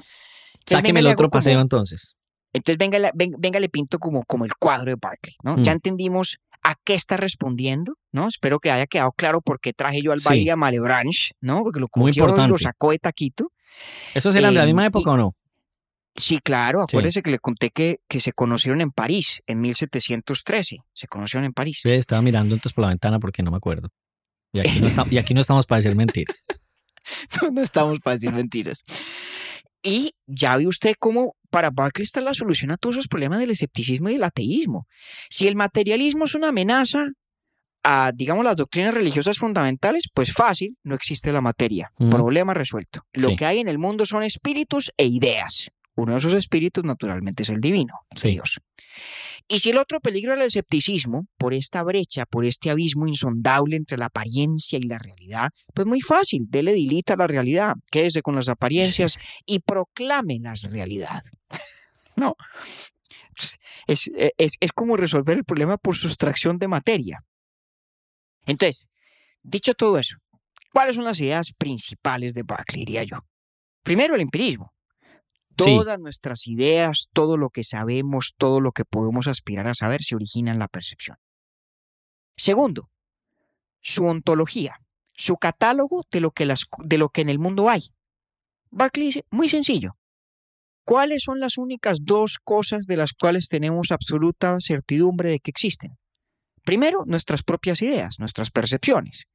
Sáqueme el otro paseo entonces. Entonces, venga, venga, le pinto como, como el cuadro de Barclay, ¿no? Ya mm. entendimos a qué está respondiendo, ¿no? Espero que haya quedado claro por qué traje yo al baile a Malebranche, ¿no? Porque lo cogió y lo sacó de taquito. ¿Esos eran de la misma época o no? Sí, claro. Acuérdese que le conté que, que se conocieron en París en 1713. Se conocieron en París. Estaba mirando entonces por la ventana porque no me acuerdo. Y aquí no, y aquí no estamos para decir mentiras. no, no estamos para decir mentiras. Y ya ve usted cómo para Barclay está la solución a todos esos problemas del escepticismo y del ateísmo. Si el materialismo es una amenaza a, digamos, las doctrinas religiosas fundamentales, pues fácil, no existe la materia. Problema resuelto. Lo que hay en el mundo son espíritus e ideas. Uno de esos espíritus, naturalmente, es el divino, Dios. Y si el otro peligro era el escepticismo, por esta brecha, por este abismo insondable entre la apariencia y la realidad, pues muy fácil, dele dilita la realidad, quédese con las apariencias y proclame la realidad. no. Es, es, como resolver el problema por sustracción de materia. Entonces, dicho todo eso, ¿cuáles son las ideas principales de Barclay, diría yo? Primero, el empirismo. Todas nuestras ideas, todo lo que sabemos, todo lo que podemos aspirar a saber se origina en la percepción. Segundo, su ontología, su catálogo de lo que, las, de lo que en el mundo hay. Barclay dice, muy sencillo. ¿Cuáles son las únicas dos cosas de las cuales tenemos absoluta certidumbre de que existen? Primero, nuestras propias ideas, nuestras percepciones.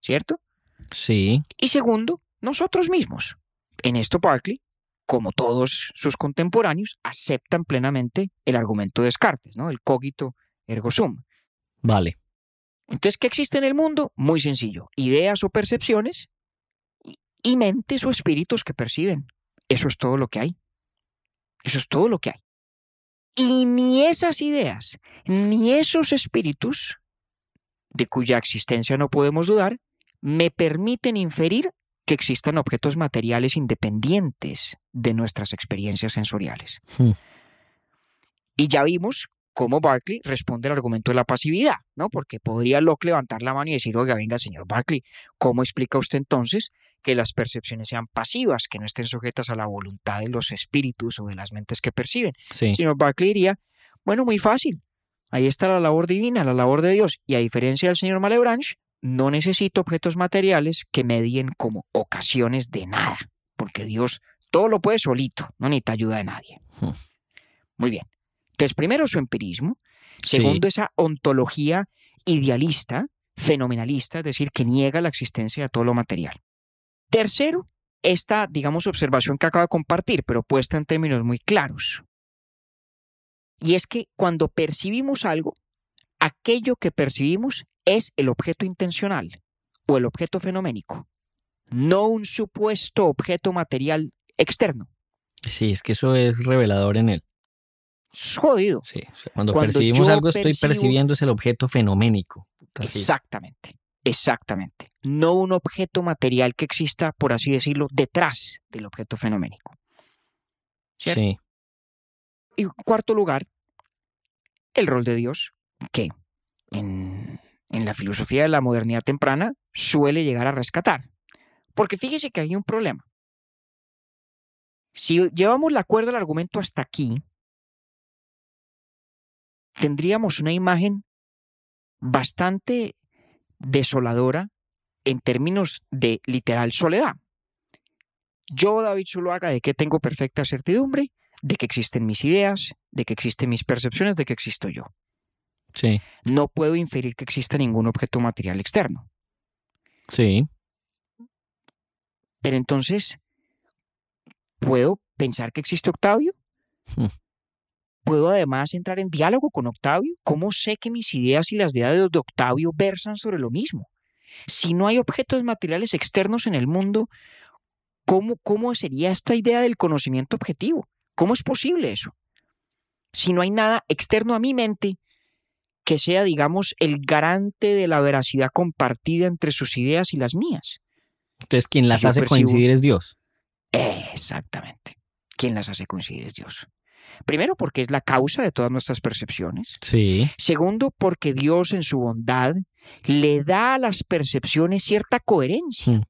¿Cierto? Sí. Y segundo, nosotros mismos. En esto Barclay como todos sus contemporáneos, aceptan plenamente el argumento de Descartes, ¿no? El cogito ergo sum. Vale. Entonces, ¿qué existe en el mundo? Muy sencillo. Ideas o percepciones y mentes o espíritus que perciben. Eso es todo lo que hay. Eso es todo lo que hay. Y ni esas ideas, ni esos espíritus, de cuya existencia no podemos dudar, me permiten inferir que existan objetos materiales independientes de nuestras experiencias sensoriales. Hmm. Y ya vimos cómo Barclay responde al argumento de la pasividad, ¿no? Porque podría Locke levantar la mano y decir, oiga, venga, señor Barclay, ¿cómo explica usted entonces que las percepciones sean pasivas, que no estén sujetas a la voluntad de los espíritus o de las mentes que perciben? Sí. Señor Barclay diría, bueno, muy fácil, ahí está la labor divina, la labor de Dios, y a diferencia del señor Malebranche, no necesito objetos materiales que medien como ocasiones de nada, porque Dios todo lo puede solito, no necesita ayuda de nadie. Hmm. Muy bien. Entonces, primero su empirismo, Sí. segundo esa ontología idealista, fenomenalista, es decir, que niega la existencia de todo lo material. Tercero, esta, digamos, observación que acabo de compartir, pero puesta en términos muy claros. Y es que cuando percibimos algo, aquello que percibimos es el objeto intencional o el objeto fenoménico, no un supuesto objeto material externo. Sí, es que eso es revelador en él. Es jodido. Sí, o sea, cuando, Cuando percibimos algo, estoy percibiendo es el objeto fenoménico. Exactamente, exactamente. No un objeto material que exista, por así decirlo, detrás del objeto fenoménico. ¿cierto? Sí, Y en cuarto lugar, el rol de Dios, que en, en la filosofía de la modernidad temprana suele llegar a rescatar. Porque fíjese que hay un problema. Si llevamos la cuerda del argumento hasta aquí, tendríamos una imagen bastante desoladora en términos de literal soledad. Yo, David Zuluaga, de que tengo perfecta certidumbre de que existen mis ideas, de que existen mis percepciones, de que existo yo. Sí, No puedo inferir que exista ningún objeto material externo. sí. Pero entonces, ¿puedo pensar que existe Octavio? Hmm. ¿Puedo además entrar en diálogo con Octavio? ¿Cómo sé que mis ideas y las ideas de Octavio versan sobre lo mismo? Si no hay objetos materiales externos en el mundo, ¿cómo, cómo sería esta idea del conocimiento objetivo? ¿Cómo es posible eso? Si no hay nada externo a mi mente que sea, digamos, el garante de la veracidad compartida entre sus ideas y las mías. Entonces, quien las yo hace percibo- coincidir es Dios. Exactamente. ¿Quién las hace coincidir es Dios? Primero, porque es la causa de todas nuestras percepciones. Sí, Segundo, porque Dios en su bondad le da a las percepciones cierta coherencia. Hmm.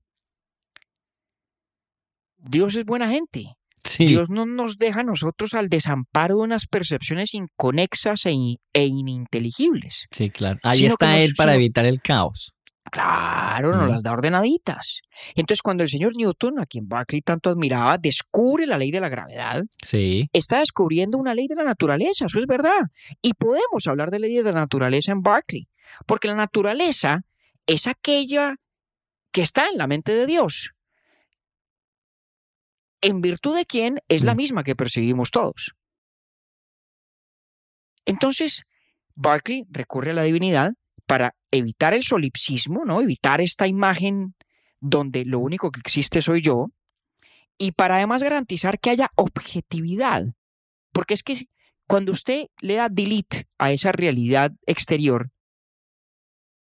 Dios es buena gente. Sí. Dios no nos deja a nosotros al desamparo de unas percepciones inconexas e, in- e ininteligibles. Sí, claro. Ahí está nos- él para sino- evitar el caos. Claro, nos las da ordenaditas. Entonces, cuando el señor Newton, a quien Berkeley tanto admiraba, descubre la ley de la gravedad, Sí, está descubriendo una ley de la naturaleza, eso es verdad. Y podemos hablar de ley de la naturaleza en Berkeley, porque la naturaleza es aquella que está en la mente de Dios, en virtud de quien es la Mm. misma que percibimos todos. Entonces, Berkeley recurre a la divinidad para evitar el solipsismo, ¿no? Evitar esta imagen donde lo único que existe soy yo, y para además garantizar que haya objetividad. Porque es que cuando usted le da delete a esa realidad exterior,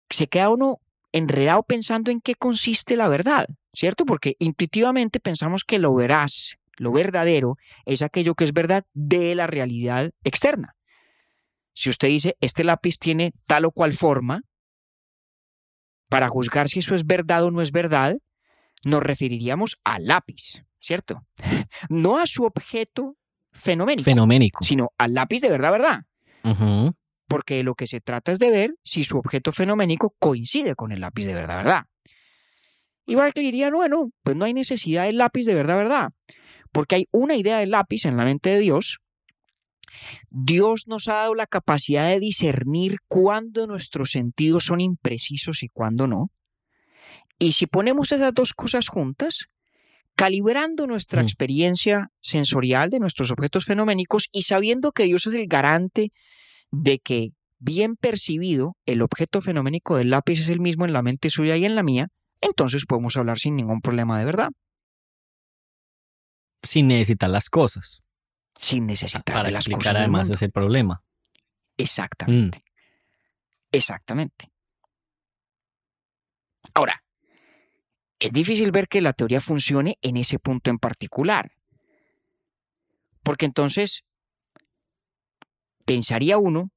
se queda uno enredado pensando en qué consiste la verdad, ¿cierto? Porque intuitivamente pensamos que lo veraz, lo verdadero, es aquello que es verdad de la realidad externa. Si usted dice, este lápiz tiene tal o cual forma, para juzgar si eso es verdad o no es verdad, nos referiríamos al lápiz, ¿cierto? No a su objeto fenoménico, fenoménico. sino al lápiz de verdad, verdad. Porque de lo que se trata es de ver si su objeto fenoménico coincide con el lápiz de verdad, verdad. Y Berkeley diría, bueno, pues no hay necesidad del lápiz de verdad, verdad. Porque hay una idea del lápiz en la mente de Dios. Dios nos ha dado la capacidad de discernir cuándo nuestros sentidos son imprecisos y cuándo no. Y si ponemos esas dos cosas juntas, calibrando nuestra Mm. experiencia sensorial de nuestros objetos fenoménicos y sabiendo que Dios es el garante de que, bien percibido, el objeto fenoménico del lápiz es el mismo en la mente suya y en la mía, entonces podemos hablar sin ningún problema de verdad, Sin necesitar las cosas. sin necesitar Para las explicar cosas además ese problema. Exactamente. Exactamente. Ahora, es difícil ver que la teoría funcione en ese punto en particular. Porque entonces pensaría uno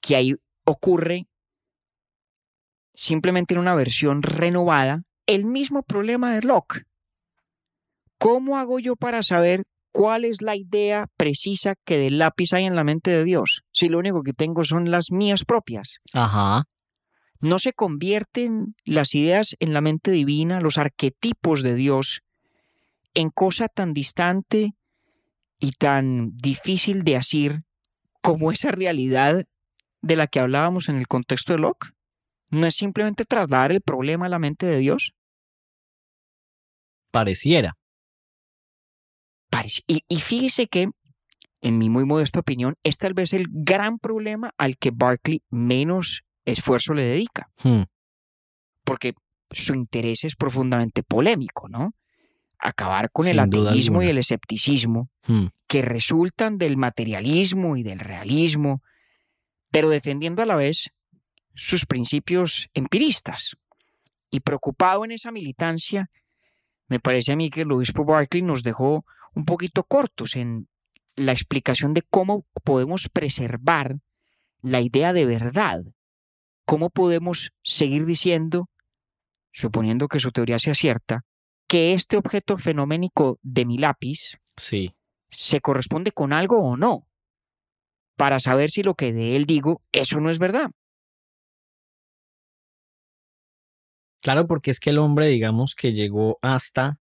que ahí ocurre simplemente en una versión renovada el mismo problema de Locke. ¿Cómo hago yo para saber cuál es la idea precisa que del lápiz hay en la mente de Dios si lo único que tengo son las mías propias? Ajá. ¿No se convierten las ideas en la mente divina, los arquetipos de Dios, en cosa tan distante y tan difícil de asir como esa realidad de la que hablábamos en el contexto de Locke? ¿No es simplemente trasladar el problema a la mente de Dios? Pareciera. Y, y fíjese que, en mi muy modesta opinión, es tal vez el gran problema al que Barclay menos esfuerzo le dedica. Hmm. Porque su interés es profundamente polémico, ¿no? Acabar con el Sin ateísmo y el escepticismo Hmm. Que resultan del materialismo y del realismo, pero defendiendo a la vez sus principios empiristas. Y preocupado en esa militancia, me parece a mí que el obispo Barclay nos dejó un poquito cortos en la explicación de cómo podemos preservar la idea de verdad, cómo podemos seguir diciendo, suponiendo que su teoría sea cierta, que este objeto fenoménico de mi lápiz Sí. Se corresponde con algo o no, para saber si lo que de él digo, eso no es verdad. Claro, porque es que el hombre, digamos, que llegó hasta,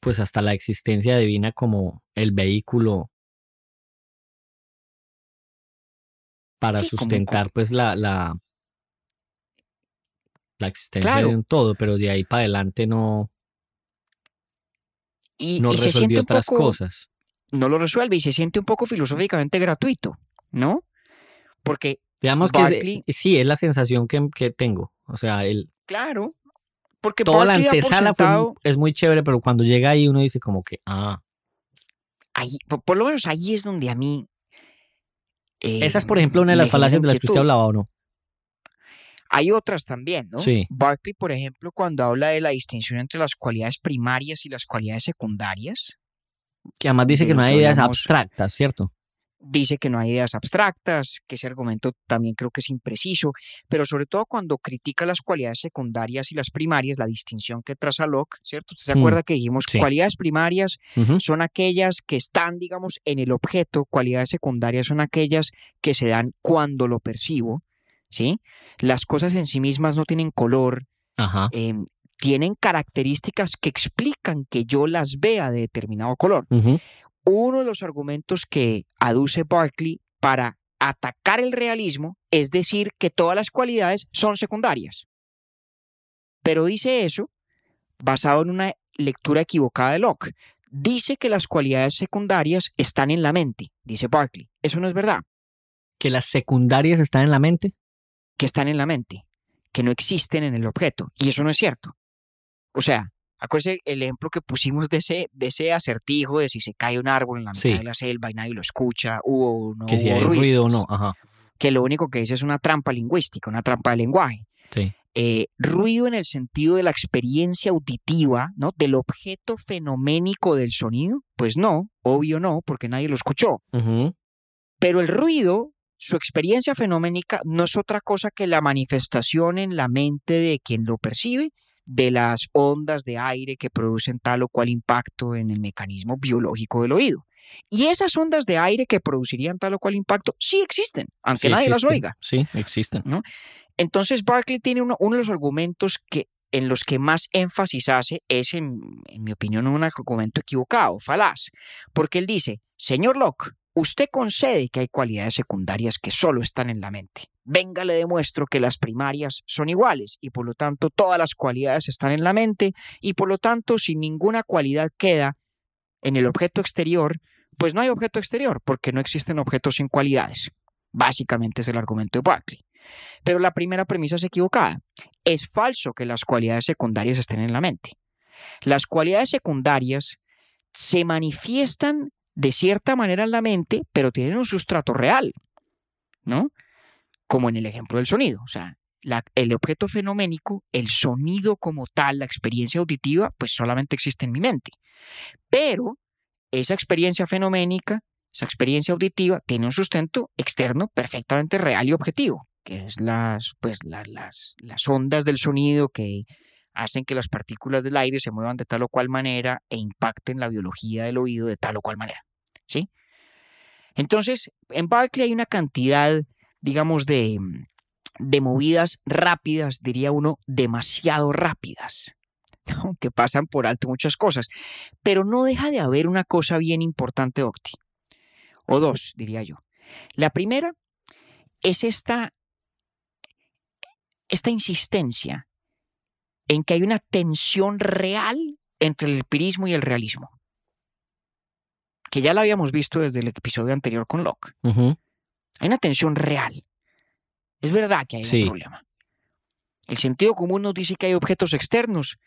pues hasta la existencia divina como el vehículo para Sí, como- sustentar, pues, la, la, la existencia Claro. de un todo, pero de ahí para adelante no, Y, no y se siente un otras poco- cosas. No lo resuelve y se siente un poco filosóficamente gratuito, ¿no? Porque, Digamos que es- sí, es la sensación que, que tengo. O sea, el, claro, porque toda la Barclay por antesala fue es muy chévere, pero cuando llega ahí uno dice como que, ah, ahí- por, por lo menos ahí es donde a mí... esa es, eh, por ejemplo, una de las falacias de las que usted hablaba, ¿o no? Hay otras también, ¿no? Sí. Barclay, por ejemplo, cuando habla de la distinción entre las cualidades primarias y las cualidades secundarias, Que además dice que no hay ideas abstractas, ¿cierto? dice que no hay ideas abstractas, que ese argumento también creo que es impreciso, pero sobre todo cuando critica las cualidades secundarias y las primarias, la distinción que traza Locke, ¿cierto? ¿Usted se Hmm, acuerda que dijimos sí. cualidades primarias son aquellas que están, digamos, en el objeto, cualidades secundarias son aquellas que se dan cuando lo percibo, ¿sí? Las cosas en sí mismas no tienen color, Ajá. em, tienen características que explican que yo las vea de determinado color uno de los argumentos que aduce Barclay para atacar el realismo es decir que todas las cualidades son secundarias. Pero dice eso basado en una lectura equivocada de Locke. Dice que las cualidades secundarias están en la mente, dice Barclay. Eso no es verdad, Que las secundarias están en la mente. Que están en la mente, que no existen en el objeto. Y eso no es cierto. O sea, acuérdese el ejemplo que pusimos de ese, de ese acertijo de si se cae un árbol en la mitad Sí. de la selva y nadie lo escucha, hubo o no que si hubo hay ruido o no. Ajá. Que lo único que dice es una trampa lingüística, una trampa de lenguaje. Sí. Eh, ruido en el sentido de la experiencia auditiva, ¿no? Del objeto fenoménico del sonido, pues no, obvio no, porque nadie lo escuchó. Pero el ruido, su experiencia fenoménica, no es otra cosa que la manifestación en la mente de quien lo percibe de las ondas de aire que producen tal o cual impacto en el mecanismo biológico del oído. Y esas ondas de aire que producirían tal o cual impacto sí existen, aunque Sí nadie las oiga. Sí, existen. Entonces Barclay tiene uno, uno de los argumentos que, en los que más énfasis hace es, en, en mi opinión, un argumento equivocado, falaz, porque él dice, señor Locke, usted concede que hay cualidades secundarias que solo están en la mente. Venga, le demuestro que las primarias son iguales y por lo tanto todas las cualidades están en la mente y por lo tanto si ninguna cualidad queda en el objeto exterior, pues no hay objeto exterior porque no existen objetos sin cualidades. Básicamente es el argumento de Barclay. Pero la primera premisa es equivocada. Es falso que las cualidades secundarias estén en la mente. Las cualidades secundarias se manifiestan de cierta manera en la mente, pero tienen un sustrato real, ¿no? Como en el ejemplo del sonido. O sea, la- el objeto fenoménico, el sonido como tal, la experiencia auditiva, pues solamente existe en mi mente. Pero esa experiencia fenoménica, esa experiencia auditiva, tiene un sustento externo perfectamente real y objetivo, que es las, pues, la- las, las ondas del sonido que hacen que las partículas del aire se muevan de tal o cual manera e impacten la biología del oído de tal o cual manera. ¿sí? Entonces, en Barclay hay una cantidad, digamos, de, de movidas rápidas, diría uno, demasiado rápidas. que pasan por alto muchas cosas. Pero no deja de haber una cosa bien importante, Octi. O dos, diría yo. La primera es esta, esta insistencia en que hay una tensión real entre el empirismo y el realismo. Que ya la habíamos visto desde el episodio anterior con Locke. Hay una tensión real. Es verdad que hay un problema. El sentido común nos dice que hay objetos externos,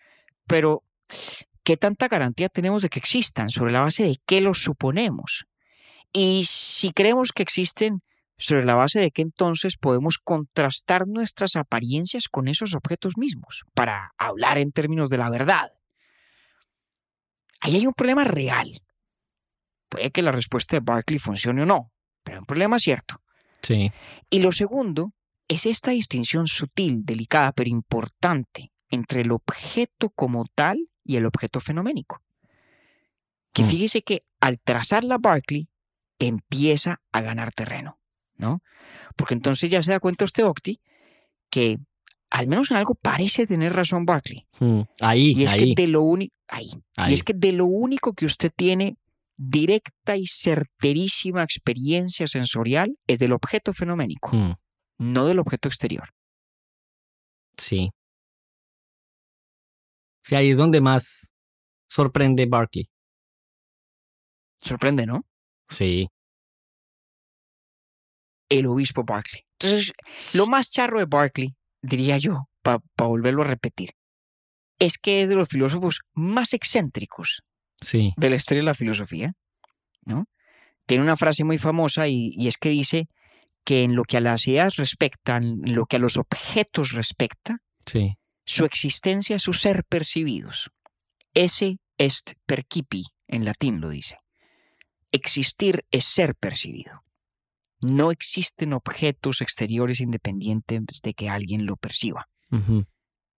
pero ¿qué tanta garantía tenemos de que existan? ¿Sobre la base de qué los suponemos? Y si creemos que existen, sobre la base de qué entonces podemos contrastar nuestras apariencias con esos objetos mismos, para hablar en términos de la verdad. Ahí hay un problema real. Puede que la respuesta de Barclay funcione o no, pero un problema cierto. Sí. Y lo segundo es esta distinción sutil, delicada, pero importante entre el objeto como tal y el objeto fenoménico. Que mm. fíjese que al trazar la Barclay empieza a ganar terreno, ¿no? Porque entonces ya se da cuenta usted, Octi, que al menos en algo parece tener razón Barclay. Mm, ahí, y es ahí. Que de lo único, ahí, Y es que de lo único que usted tiene directa y certerísima experiencia sensorial es del objeto fenoménico. Mm no del objeto exterior. Sí. Sí, ahí es donde más sorprende Barkley. Sorprende, ¿no? Sí. El obispo Barkley. Entonces, lo más charro de Barkley, diría yo, para volverlo a repetir, es que es de los filósofos más excéntricos sí. de la historia de la filosofía. ¿no? Tiene una frase muy famosa y es que dice que en lo que a las ideas respectan, en lo que a los objetos respecta, su existencia, su ser percibidos. Ese est percipi, en latín lo dice. Existir es ser percibido. No existen objetos exteriores independientes de que alguien lo perciba.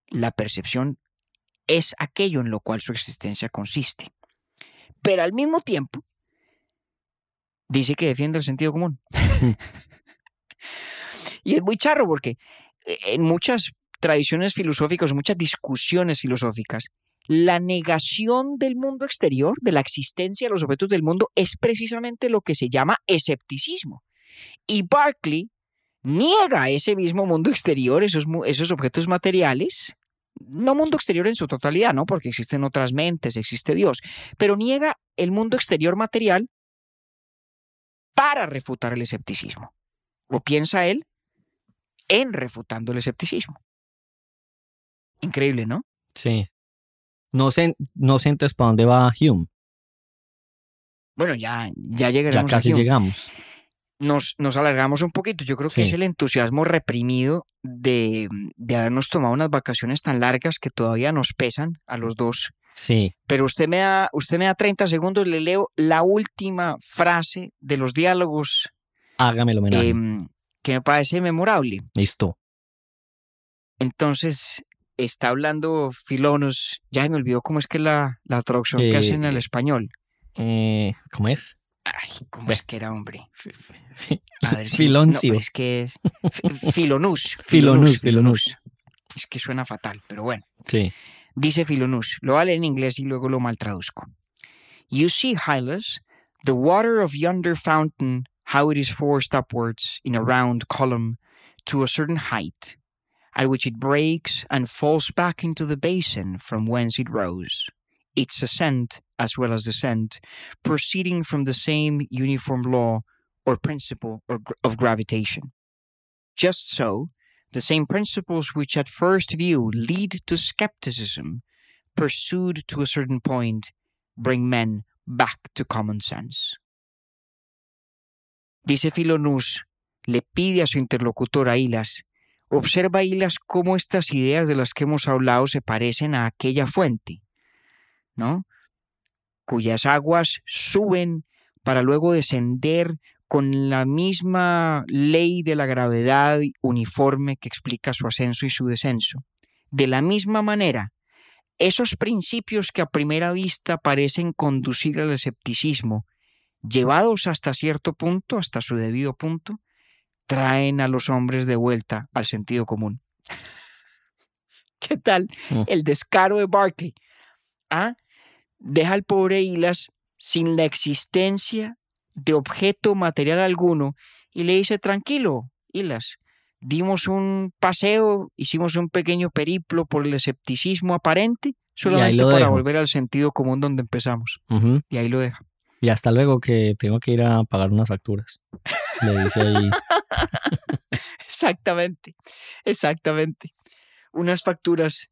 La percepción es aquello en lo cual su existencia consiste. Pero al mismo tiempo, dice que defiende el sentido común. Y es muy charro porque eh, en muchas tradiciones filosóficas, muchas discusiones filosóficas, la negación del mundo exterior, de la existencia de los objetos del mundo, es precisamente lo que se llama escepticismo. Y Berkeley niega ese mismo mundo exterior, esos, esos objetos materiales, no mundo exterior en su totalidad, ¿no? Porque existen otras mentes, existe Dios, pero niega el mundo exterior material para refutar el escepticismo. ¿O piensa él en refutando el escepticismo. Increíble, ¿no? Sí. No sé, no sé entonces para dónde va Hume. Bueno, ya, ya llegaremos. Ya casi llegamos. Nos, nos alargamos un poquito. Yo creo que es el entusiasmo reprimido de, de habernos tomado unas vacaciones tan largas que todavía nos pesan a los dos. Sí. Pero usted me da, usted me da 30 segundos, le leo la última frase de los diálogos. Hágamelo, homenaje. Eh, que me parece memorable. Listo. Entonces, está hablando Filonos, ya me olvidó cómo es que la, la traducción que hacen al eh, español. Eh, ¿Cómo es? Ay, ¿cómo es que era, hombre? A ver Filoncio. es que es Filonus. Filonus, Filonus. Es que suena fatal, pero bueno. Sí. Dice Filonus, lo vale en inglés y luego lo mal traduzco. You see, Hylas, the water of yonder fountain how it is forced upwards in a round column to a certain height, at which it breaks and falls back into the basin from whence it rose, its ascent as well as descent proceeding from the same uniform law or principle of gravitation. Just so, the same principles which at first view lead to skepticism, pursued to a certain point, bring men back to common sense. Dice Filonus, le pide a su interlocutor a Hilas, observa Hilas cómo estas ideas de las que hemos hablado se parecen a aquella fuente, ¿no? Cuyas aguas suben para luego descender con la misma ley de la gravedad uniforme que explica su ascenso y su descenso. De la misma manera, esos principios que a primera vista parecen conducir al escepticismo llevados hasta cierto punto, hasta su debido punto, traen a los hombres de vuelta al sentido común. ¿Qué tal? Mm. El descaro de Barkley. ¿Ah? Deja al pobre Ilas sin la existencia de objeto material alguno y le dice, tranquilo, Ilas, dimos un paseo, hicimos un pequeño periplo por el escepticismo aparente, solamente para dejo. volver al sentido común donde empezamos. Y ahí lo deja. Y hasta luego que tengo que ir a pagar unas facturas. Le dice ahí. Exactamente, exactamente. Unas facturas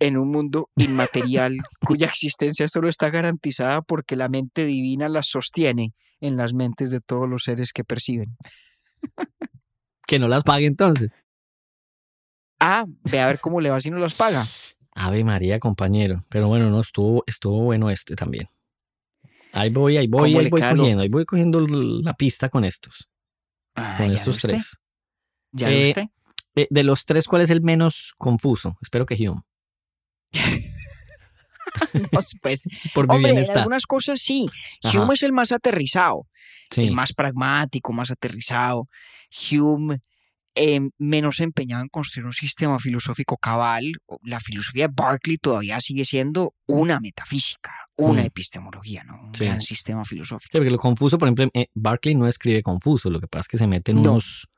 en un mundo inmaterial cuya existencia solo está garantizada porque la mente divina las sostiene en las mentes de todos los seres que perciben. que no las pague entonces. Ah, ve a ver cómo le va si no las paga. Ave María, compañero. Pero bueno, no, estuvo, estuvo bueno este también. Ahí voy, ahí voy, ¿Cómo ahí voy cogiendo, ahí voy cogiendo la pista con estos, Ah, con ¿ya estos usted? tres. ¿Ya Eh, usted? Eh, de los tres, ¿cuál es el menos confuso? Espero que Hume. No, pues, Por mi hombre, en bienestar. algunas cosas sí. Ajá. Hume es el más aterrizado. Sí. el más pragmático, más aterrizado. Hume, eh, menos empeñado en construir un sistema filosófico cabal. La filosofía de Berkeley todavía sigue siendo una metafísica, una Mm. epistemología, ¿no? Un Sí. gran sistema filosófico. Sí, porque lo confuso, por ejemplo, eh, Barclay no escribe confuso, lo que pasa es que se mete en No. unos,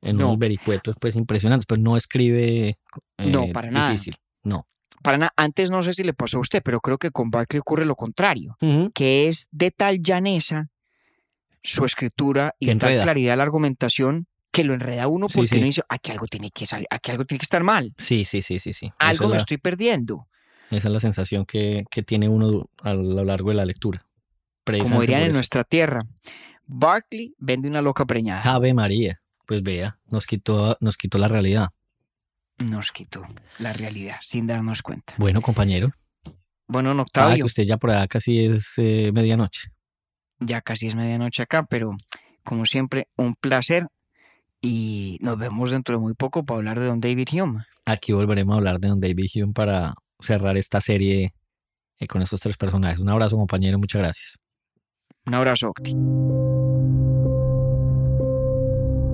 en No. unos vericuetos pues impresionantes, pero no escribe No, eh, para nada. difícil. No. Para antes no sé si le pasó a usted, pero creo que con Berkeley ocurre lo contrario, que es de tal llaneza su escritura y tal claridad la argumentación que lo enreda a uno Sí, porque sí. uno dice, aquí algo tiene que salir, aquí algo tiene que estar mal, Sí, sí, sí, sí, sí. Algo es, me la, estoy perdiendo. esa es la sensación que, que tiene uno a lo largo de la lectura. como dirían en nuestra tierra. Barkley vende una loca preñada. Ave María. Pues vea, nos quitó, nos quitó la realidad. Nos quitó la realidad sin darnos cuenta. Bueno, compañero. Bueno, Ah, Octavio, que usted ya por acá casi es eh, medianoche. ya casi es medianoche acá, pero como siempre, un placer y nos vemos dentro de muy poco para hablar de don David Hume. Aquí volveremos a hablar de Don David Hume para cerrar esta serie eh, con estos tres personajes. Un abrazo, compañero. Muchas gracias. Un abrazo, Octi.